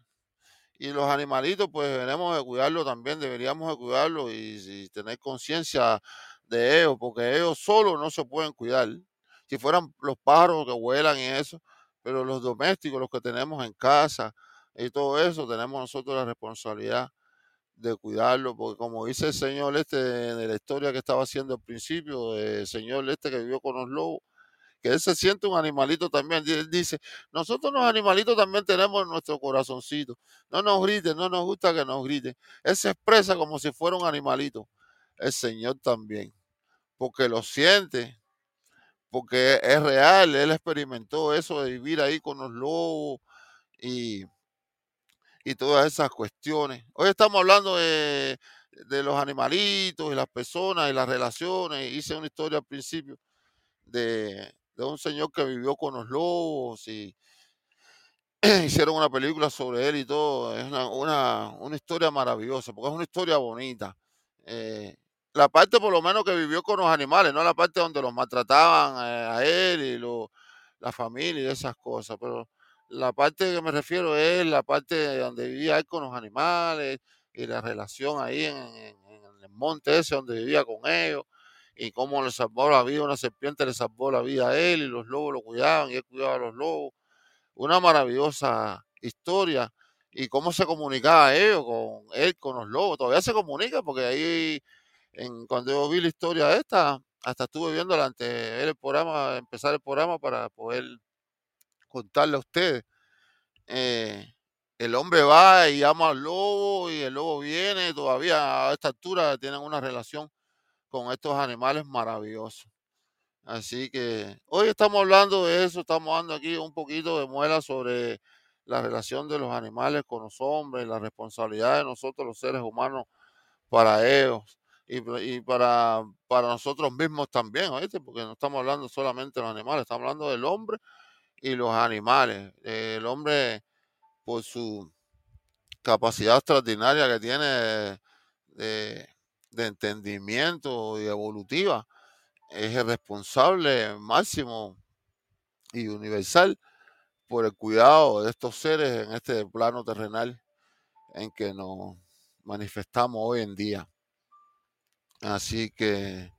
Y los animalitos, pues tenemos de cuidarlo también, deberíamos de cuidarlo y, tener conciencia de ellos, porque ellos solos no se pueden cuidar. Si fueran los pájaros que vuelan y eso, pero los domésticos, los que tenemos en casa y todo eso, tenemos nosotros la responsabilidad de cuidarlo, porque como dice el señor este de la historia que estaba haciendo al principio, el señor este que vivió con los lobos, que él se siente un animalito también. Él dice, nosotros los animalitos también tenemos nuestro corazoncito. No nos griten, no nos gusta que nos griten. Él se expresa como si fuera un animalito. El Señor también, porque lo siente, porque es real, él experimentó eso de vivir ahí con los lobos y, y todas esas cuestiones. Hoy estamos hablando de, de, los animalitos y las personas y las relaciones. Hice una historia al principio de, de un señor que vivió con los lobos y hicieron una película sobre él y todo. Es una, una, una historia maravillosa, porque es una historia bonita. Eh, la parte por lo menos que vivió con los animales, no la parte donde los maltrataban eh, a él y lo, la familia y esas cosas, pero la parte que me refiero es la parte donde vivía él con los animales y la relación ahí en, en, en el monte ese donde vivía con ellos y cómo le salvó la vida, una serpiente le salvó la vida a él y los lobos lo cuidaban y él cuidaba a los lobos. Una maravillosa historia y cómo se comunicaba ellos con él, con los lobos. Todavía se comunica porque ahí en, cuando yo vi la historia esta, hasta estuve viendo antes de el programa, empezar el programa para poder contarle a ustedes. Eh, el hombre va y llama al lobo y el lobo viene, todavía a esta altura tienen una relación con estos animales maravillosos. Así que hoy estamos hablando de eso, estamos dando aquí un poquito de muela sobre la relación de los animales con los hombres, la responsabilidad de nosotros los seres humanos para ellos y, para, para nosotros mismos también, ¿oíste? Porque no estamos hablando solamente de los animales, estamos hablando del hombre y los animales. El hombre, por su capacidad extraordinaria que tiene de entendimiento y evolutiva, es el responsable máximo y universal por el cuidado de estos seres en este plano terrenal en que nos manifestamos hoy en día. Así que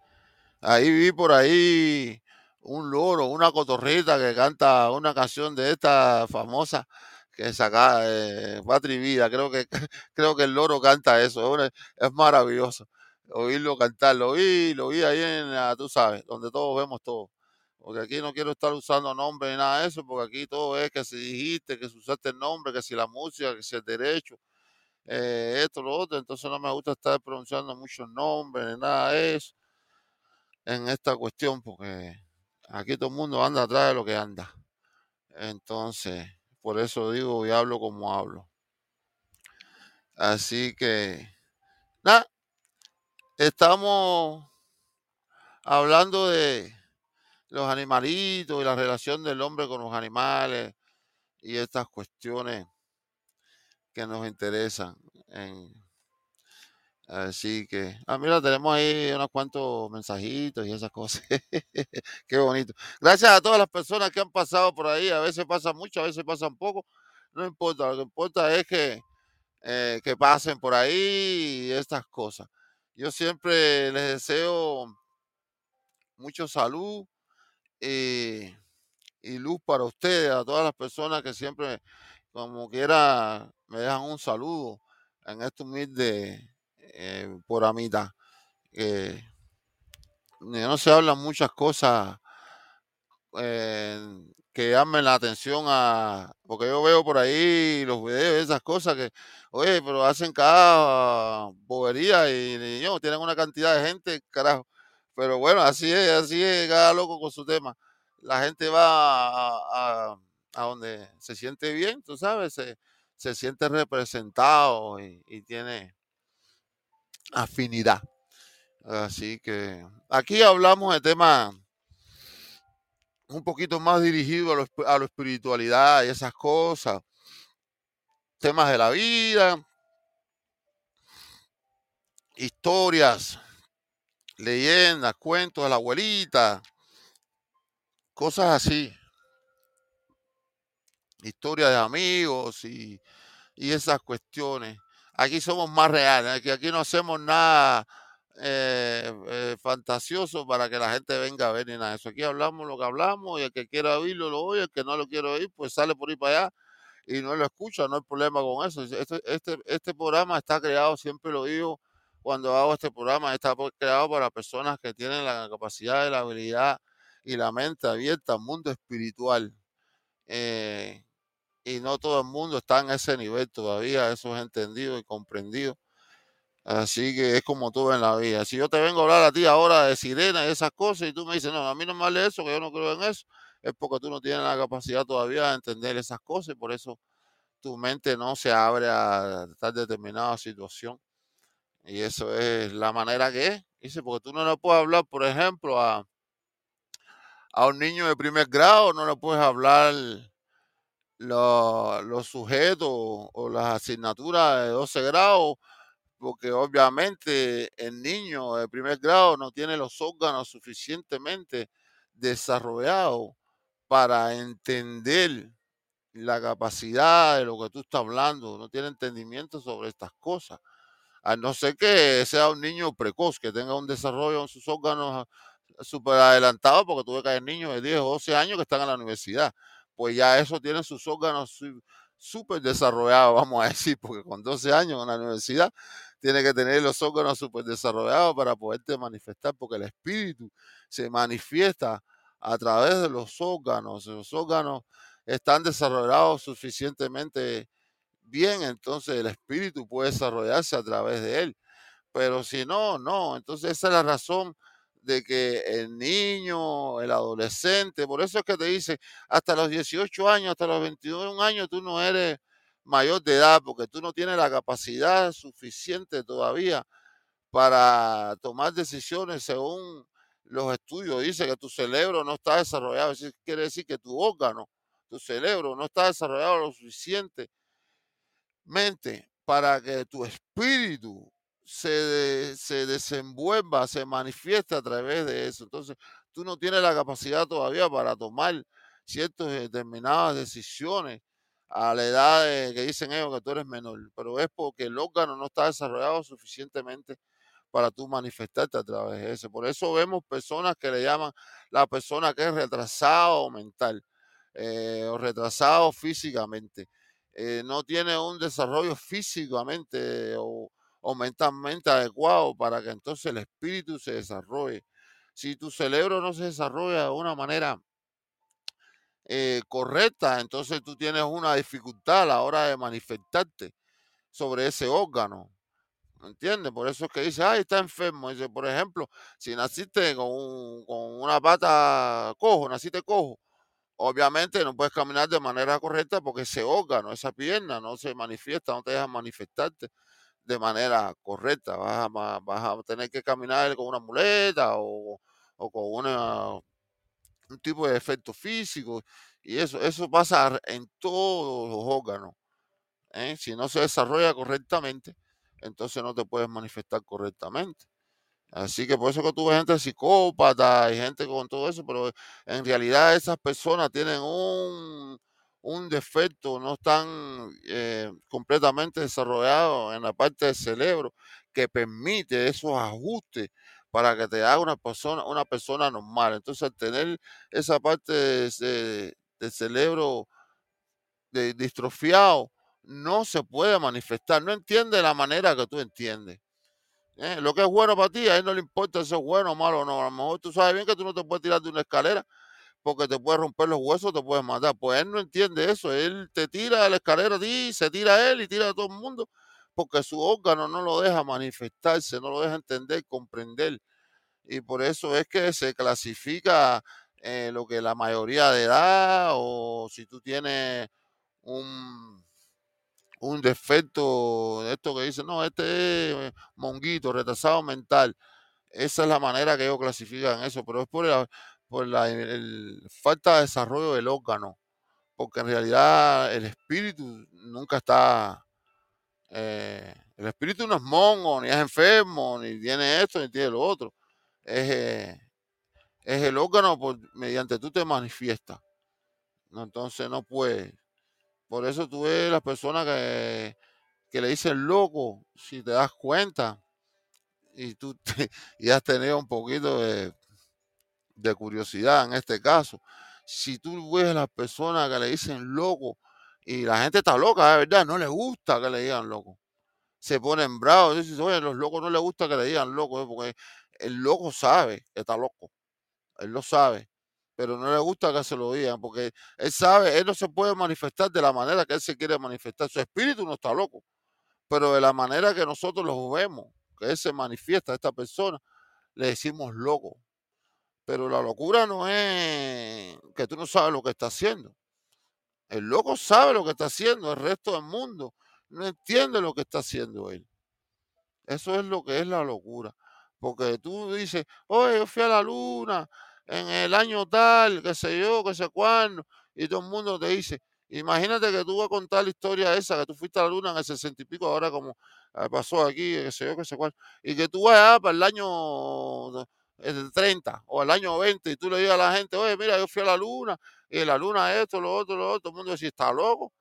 ahí vi por ahí un loro, una cotorrita que canta una canción de esta famosa que saca eh, Patri. Creo que, creo que el loro canta eso. Es, es maravilloso oírlo cantar. Lo vi, lo vi ahí en, tú sabes, donde todos vemos todo. Porque aquí no quiero estar usando nombres ni nada de eso, porque aquí todo es que si dijiste, que si usaste el nombre, que si la música, que si el derecho, eh, esto, lo otro. Entonces no me gusta estar pronunciando muchos nombres ni nada de eso en esta cuestión, porque aquí todo el mundo anda atrás de lo que anda. Entonces, por eso digo y hablo como hablo. Así que, nada, estamos hablando de los animalitos y la relación del hombre con los animales y estas cuestiones que nos interesan. así que, ah, mira, tenemos ahí unos cuantos mensajitos y esas cosas. Qué bonito. Gracias a todas las personas que han pasado por ahí. A veces pasa mucho, a veces pasan poco. No importa, lo que importa es que, eh, que pasen por ahí y estas cosas. Yo siempre les deseo mucho salud y, luz para ustedes, a todas las personas que siempre, como quiera, me dejan un saludo en este humilde eh, por amistad. Eh, no se hablan muchas cosas eh, que llamen la atención a, porque yo veo por ahí los videos, esas cosas que, oye, pero hacen cada bobería y, y tienen una cantidad de gente, carajo. Pero bueno, así es, así es, cada loco con su tema. La gente va a, donde se siente bien, tú sabes, se, se siente representado y, y tiene afinidad. Así que aquí hablamos de temas un poquito más dirigido a, lo, a la espiritualidad y esas cosas, temas de la vida, historias, leyendas, cuentos de la abuelita, cosas así, historias de amigos y, y esas cuestiones. Aquí somos más reales, aquí no hacemos nada eh, eh, fantasioso para que la gente venga a ver ni nada eso. Aquí hablamos lo que hablamos y el que quiera oírlo lo oye, el que no lo quiere oír pues sale por ahí para allá y no lo escucha, no hay problema con eso. Este, este, este programa está creado, siempre lo digo, cuando hago este programa, está creado para personas que tienen la capacidad, la habilidad y la mente abierta al mundo espiritual. Eh, y no todo el mundo está en ese nivel todavía, eso es entendido y comprendido. Así que es como tú en la vida. Si yo te vengo a hablar a ti ahora de sirena y esas cosas y tú me dices, no, a mí no me vale eso, que yo no creo en eso, es porque tú no tienes la capacidad todavía de entender esas cosas y por eso tu mente no se abre a tal determinada situación. Y eso es la manera que es. Porque tú no le puedes hablar, por ejemplo, a, a un niño de primer grado, no le puedes hablar los sujetos o las asignaturas de 12 grados porque obviamente el niño de primer grado no tiene los órganos suficientemente desarrollados para entender la capacidad de lo que tú estás hablando, no tiene entendimiento sobre estas cosas. A no ser que sea un niño precoz, que tenga un desarrollo en sus órganos súper adelantado, porque tuve que hay niños de 10 o 12 años que están en la universidad. Pues ya eso tiene sus órganos súper desarrollados, vamos a decir, porque con 12 años en la universidad tiene que tener los órganos súper desarrollados para poderte manifestar, porque el espíritu se manifiesta a través de los órganos. Los órganos están desarrollados suficientemente bien, entonces el espíritu puede desarrollarse a través de él. Pero si no, no. Entonces esa es la razón de que el niño, el adolescente, por eso es que te dice, hasta los 18 años, hasta los 21 años, tú no eres mayor de edad, porque tú no tienes la capacidad suficiente todavía para tomar decisiones según los estudios. Dice que tu cerebro no está desarrollado, quiere decir que tu órgano, tu cerebro no está desarrollado lo suficientemente para que tu espíritu se, se desenvuelva, se manifiesta a través de eso. Entonces, tú no tienes la capacidad todavía para tomar ciertas determinadas decisiones a la edad que dicen ellos que tú eres menor, pero es porque el órgano no está desarrollado suficientemente para tú manifestarte a través de eso. Por eso vemos personas que le llaman la persona que es retrasado mental eh, o retrasado físicamente. Eh, no tiene un desarrollo físicamente o mentalmente adecuado para que entonces el espíritu se desarrolle. Si tu cerebro no se desarrolla de una manera eh, correcta, entonces tú tienes una dificultad a la hora de manifestarte sobre ese órgano. ¿Me entiendes? Por eso es que dice, ay, está enfermo. Por ejemplo, si naciste con, con una pata cojo, naciste cojo, obviamente no puedes caminar de manera correcta porque ese órgano, esa pierna no se manifiesta, no te deja manifestarte de manera correcta. Vas a, vas a tener que caminar con una muleta o, o con una un tipo de efecto físico y eso, eso pasa en todos los órganos. ¿eh? Si no se desarrolla correctamente, entonces no te puedes manifestar correctamente. Así que por eso que tú gente psicópata y gente con todo eso, pero en realidad esas personas tienen un, un defecto, no están eh, completamente desarrollados en la parte del cerebro que permite esos ajustes para que te haga una persona, una persona normal. Entonces, al tener esa parte del cerebro distrofiado, no se puede manifestar, no entiende la manera que tú entiendes. ¿eh? Lo que es bueno para ti, a él no le importa si es bueno o malo o no. A lo mejor tú sabes bien que tú no te puedes tirar de una escalera porque te puedes romper los huesos, te puedes matar. Pues él no entiende eso. Él te tira de la escalera a ti, se tira él y tira a todo el mundo porque su órgano no lo deja manifestarse, no lo deja entender, comprender. Y por eso es que se clasifica eh, lo que la mayoría de edad o si tú tienes un, un defecto, esto que dicen, no, este es monguito, retrasado mental. Esa es la manera que ellos clasifican eso, pero es por la, por la falta de desarrollo del órgano, porque en realidad el espíritu nunca está eh, el espíritu no es mongo, ni es enfermo, ni tiene esto, ni tiene lo otro. Es, eh, el órgano por, mediante tú te manifiestas. Entonces no puede. Por eso tú ves las personas que, que le dicen loco, si te das cuenta, y tú y has tenido un poquito de, de curiosidad en este caso. Si tú ves a las personas que le dicen loco, y la gente está loca, de verdad, no le gusta que le digan loco. Se ponen bravos. Dicen, oye, los locos no les gusta que le digan loco, ¿eh? porque el loco sabe que está loco. Él lo sabe. Pero no le gusta que se lo digan, porque él sabe, él no se puede manifestar de la manera que él se quiere manifestar. Su espíritu no está loco. Pero de la manera que nosotros lo vemos, que él se manifiesta a esta persona, le decimos loco. Pero la locura no es que tú no sabes lo que está haciendo. El loco sabe lo que está haciendo, el resto del mundo no entiende lo que está haciendo él. Eso es lo que es la locura. Porque tú dices, oye, yo fui a la luna en el año tal, qué sé yo, qué sé cuándo, y todo el mundo te dice, imagínate que tú vas a contar la historia esa, que tú fuiste a la luna en el sesenta y pico, ahora como eh, pasó aquí, qué sé yo, qué sé cuál, y que tú vayas para el año el 30 o el año 20 y tú le digas a la gente, oye, mira, yo fui a la luna y la luna esto, lo otro, lo otro, el mundo dice, está loco.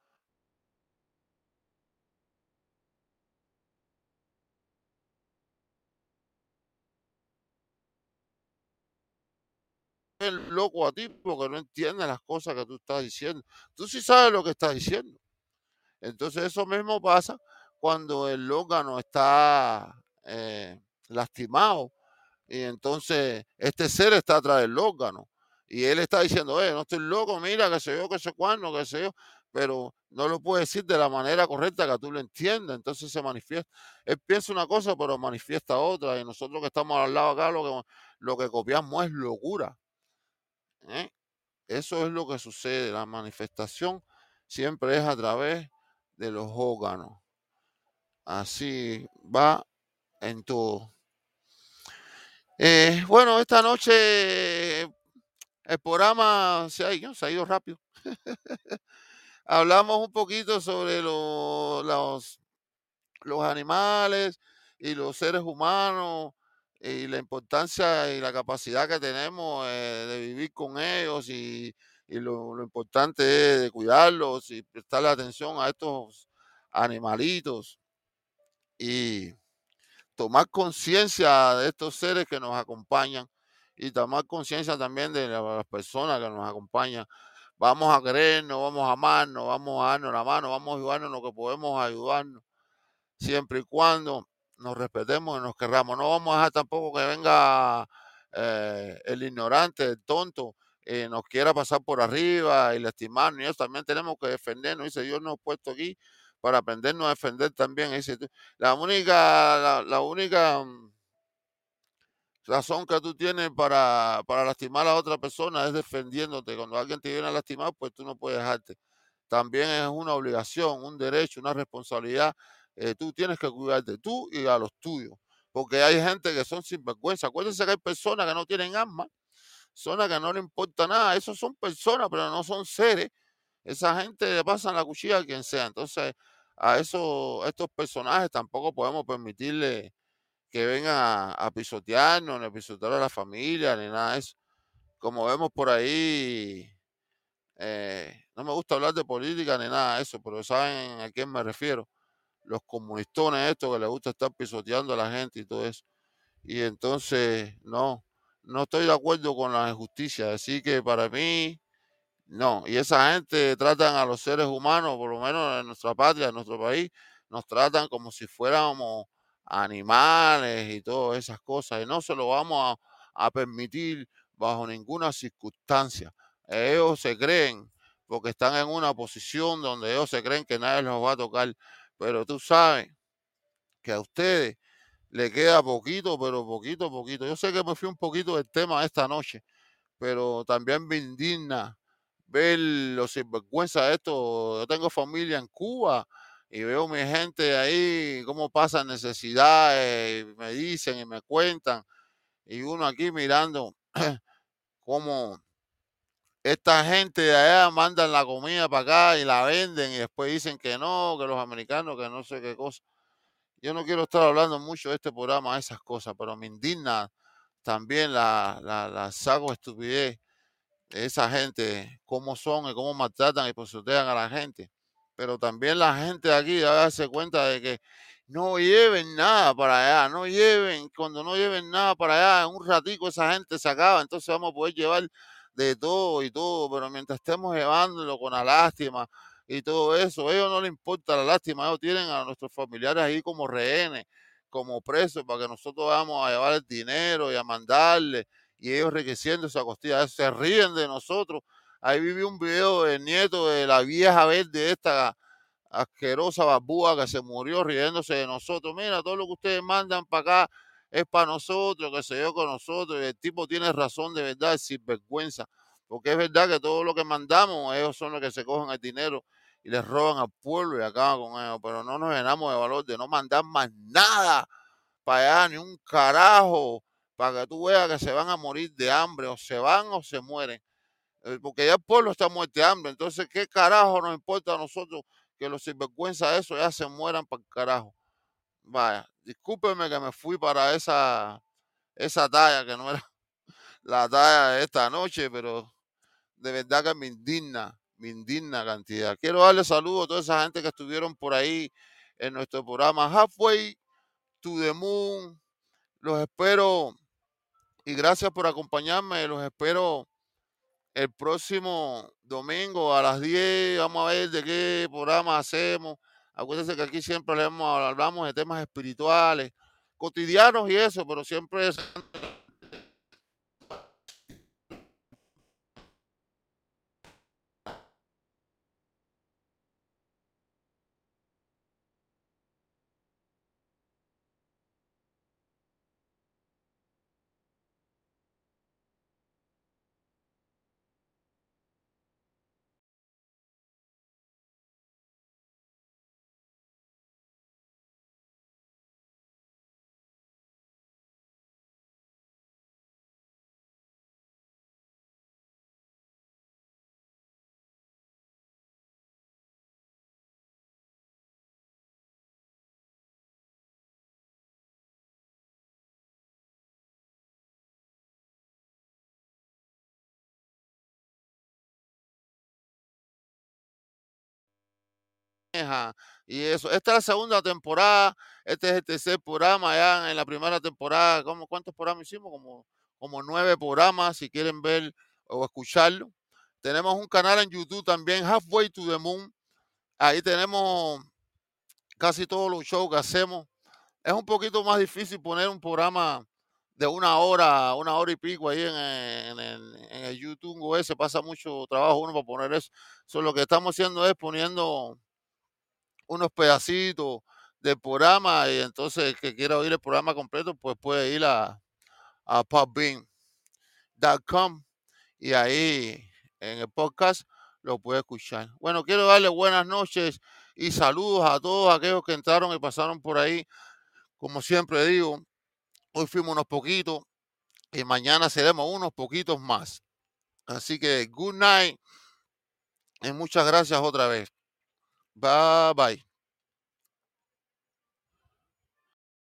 El loco a ti porque no entiende las cosas que tú estás diciendo. Tú sí sabes lo que estás diciendo. Entonces eso mismo pasa cuando el órgano está eh, lastimado y entonces este ser está atrás del órgano. Y él está diciendo, oye, no estoy loco, mira, que sé yo, que sé cuándo, que sé yo. Pero no lo puede decir de la manera correcta que tú lo entiendas. Entonces se manifiesta. Él piensa una cosa, pero manifiesta otra. Y nosotros que estamos al lado acá, lo que, lo que copiamos es locura. ¿eh? Eso es lo que sucede. La manifestación siempre es a través de los órganos. Así va en todo. Eh, bueno, esta noche el programa se ha, ido, rápido. Hablamos un poquito sobre los, los animales, y los seres humanos y la importancia y la capacidad que tenemos eh, de vivir con ellos y, lo importante es de cuidarlos y prestarle atención a estos animalitos y tomar conciencia de estos seres que nos acompañan y tomar conciencia también de la- las personas que nos acompañan. Vamos a querernos, vamos a amarnos, vamos a darnos la mano, vamos a ayudarnos en lo que podemos ayudarnos, siempre y cuando nos respetemos y nos querramos. No vamos a dejar tampoco que venga eh, el ignorante, el tonto, eh, nos quiera pasar por arriba y lastimarnos. Y eso también tenemos que defendernos. Dice, Dios nos ha puesto aquí para aprendernos a defender también. La única, la, la única mm, razón que tú tienes para, para lastimar a otra persona es defendiéndote. Cuando alguien te viene a lastimar, pues tú no puedes dejarte. También es una obligación, un derecho, una responsabilidad. eh, tú tienes que cuidarte tú y a los tuyos. Porque hay gente que son sinvergüenza. Acuérdense que hay personas que no tienen alma, personas que no le importa nada. Esos son personas, pero no son seres. Esa gente le pasan la cuchilla a quien sea. Entonces, a esos, estos personajes tampoco podemos permitirle que vengan a, a pisotearnos, ni a pisotear a la familia, ni nada de eso. Como vemos por ahí, eh, no me gusta hablar de política ni nada de eso, pero saben a quién me refiero. Los comunistones estos que les gusta estar pisoteando a la gente y todo eso. Y entonces, no, no estoy de acuerdo con la injusticia. Así que para mí, no, y esa gente tratan a los seres humanos, por lo menos en nuestra patria, en nuestro país, nos tratan como si fuéramos animales y todas esas cosas, y no se lo vamos a, a permitir bajo ninguna circunstancia. Ellos se creen, porque están en una posición donde ellos se creen que nadie los va a tocar, pero tú sabes que a ustedes le queda poquito, pero poquito, poquito. Yo sé que me fui un poquito del tema esta noche, pero también me indigna ver los sinvergüenza de esto. Yo tengo familia en Cuba y veo mi gente ahí, cómo pasan necesidades, y me dicen y me cuentan, y uno aquí mirando cómo esta gente de allá mandan la comida para acá y la venden y después dicen que no, que los americanos, que no sé qué cosa. Yo no quiero estar hablando mucho de este programa, de esas cosas, pero me indigna también la, la, la saco estupidez de esa gente, cómo son y cómo maltratan y pisotean a la gente. Pero también la gente de aquí debe darse cuenta de que no lleven nada para allá, no lleven, cuando no lleven nada para allá, en un ratico esa gente se acaba, entonces vamos a poder llevar de todo y todo, pero mientras estemos llevándolo con la lástima y todo eso, ellos no les importa la lástima, ellos tienen a nuestros familiares ahí como rehenes, como presos, para que nosotros vamos a llevar el dinero y a mandarle y ellos enriqueciendo esa costilla, se ríen de nosotros. Ahí viví un video del nieto de la vieja verde, esta asquerosa babúa que se murió riéndose de nosotros. Mira, todo lo que ustedes mandan para acá es para nosotros, que se dio con nosotros. Y el tipo tiene razón de verdad, sin vergüenza. Porque es verdad que todo lo que mandamos, ellos son los que se cogen el dinero y les roban al pueblo y acaban con ellos. Pero no nos llenamos de valor de no mandar más nada para allá, ni un carajo para que tú veas que se van a morir de hambre, o se van o se mueren, eh, porque ya el pueblo está muerto de hambre. Entonces, ¿qué carajo nos importa a nosotros que los sinvergüenza de eso ya se mueran para el carajo? Vaya, discúlpeme que me fui para esa, esa talla, que no era la talla de esta noche, pero de verdad que me indigna, me indigna cantidad. Quiero darle saludos a toda esa gente que estuvieron por ahí en nuestro programa Halfway to the Moon. Los espero y gracias por acompañarme. Los espero el próximo domingo a las 10. Vamos a ver de qué programa hacemos. Acuérdense que aquí siempre hablamos, hablamos de temas espirituales, cotidianos y eso, pero siempre es y eso. Esta es la segunda temporada, este es el tercer programa, ya en la primera temporada, ¿cómo, ¿cuántos programas hicimos? Como, como nueve programas, si quieren ver o escucharlo. Tenemos un canal en YouTube también, Halfway to the Moon. Ahí tenemos casi todos los shows que hacemos. Es un poquito más difícil poner un programa de una hora, una hora y pico ahí en, el YouTube o ese, pasa mucho trabajo uno para poner eso. So, lo que estamos haciendo es poniendo unos pedacitos del programa y entonces el que quiera oír el programa completo, pues puede ir a, a y ahí en el podcast lo puede escuchar. Bueno, quiero darle buenas noches y saludos a todos aquellos que entraron y pasaron por ahí. Como siempre digo, hoy fuimos unos poquitos y mañana seremos unos poquitos más. Así que good night y muchas gracias otra vez. Bye bye.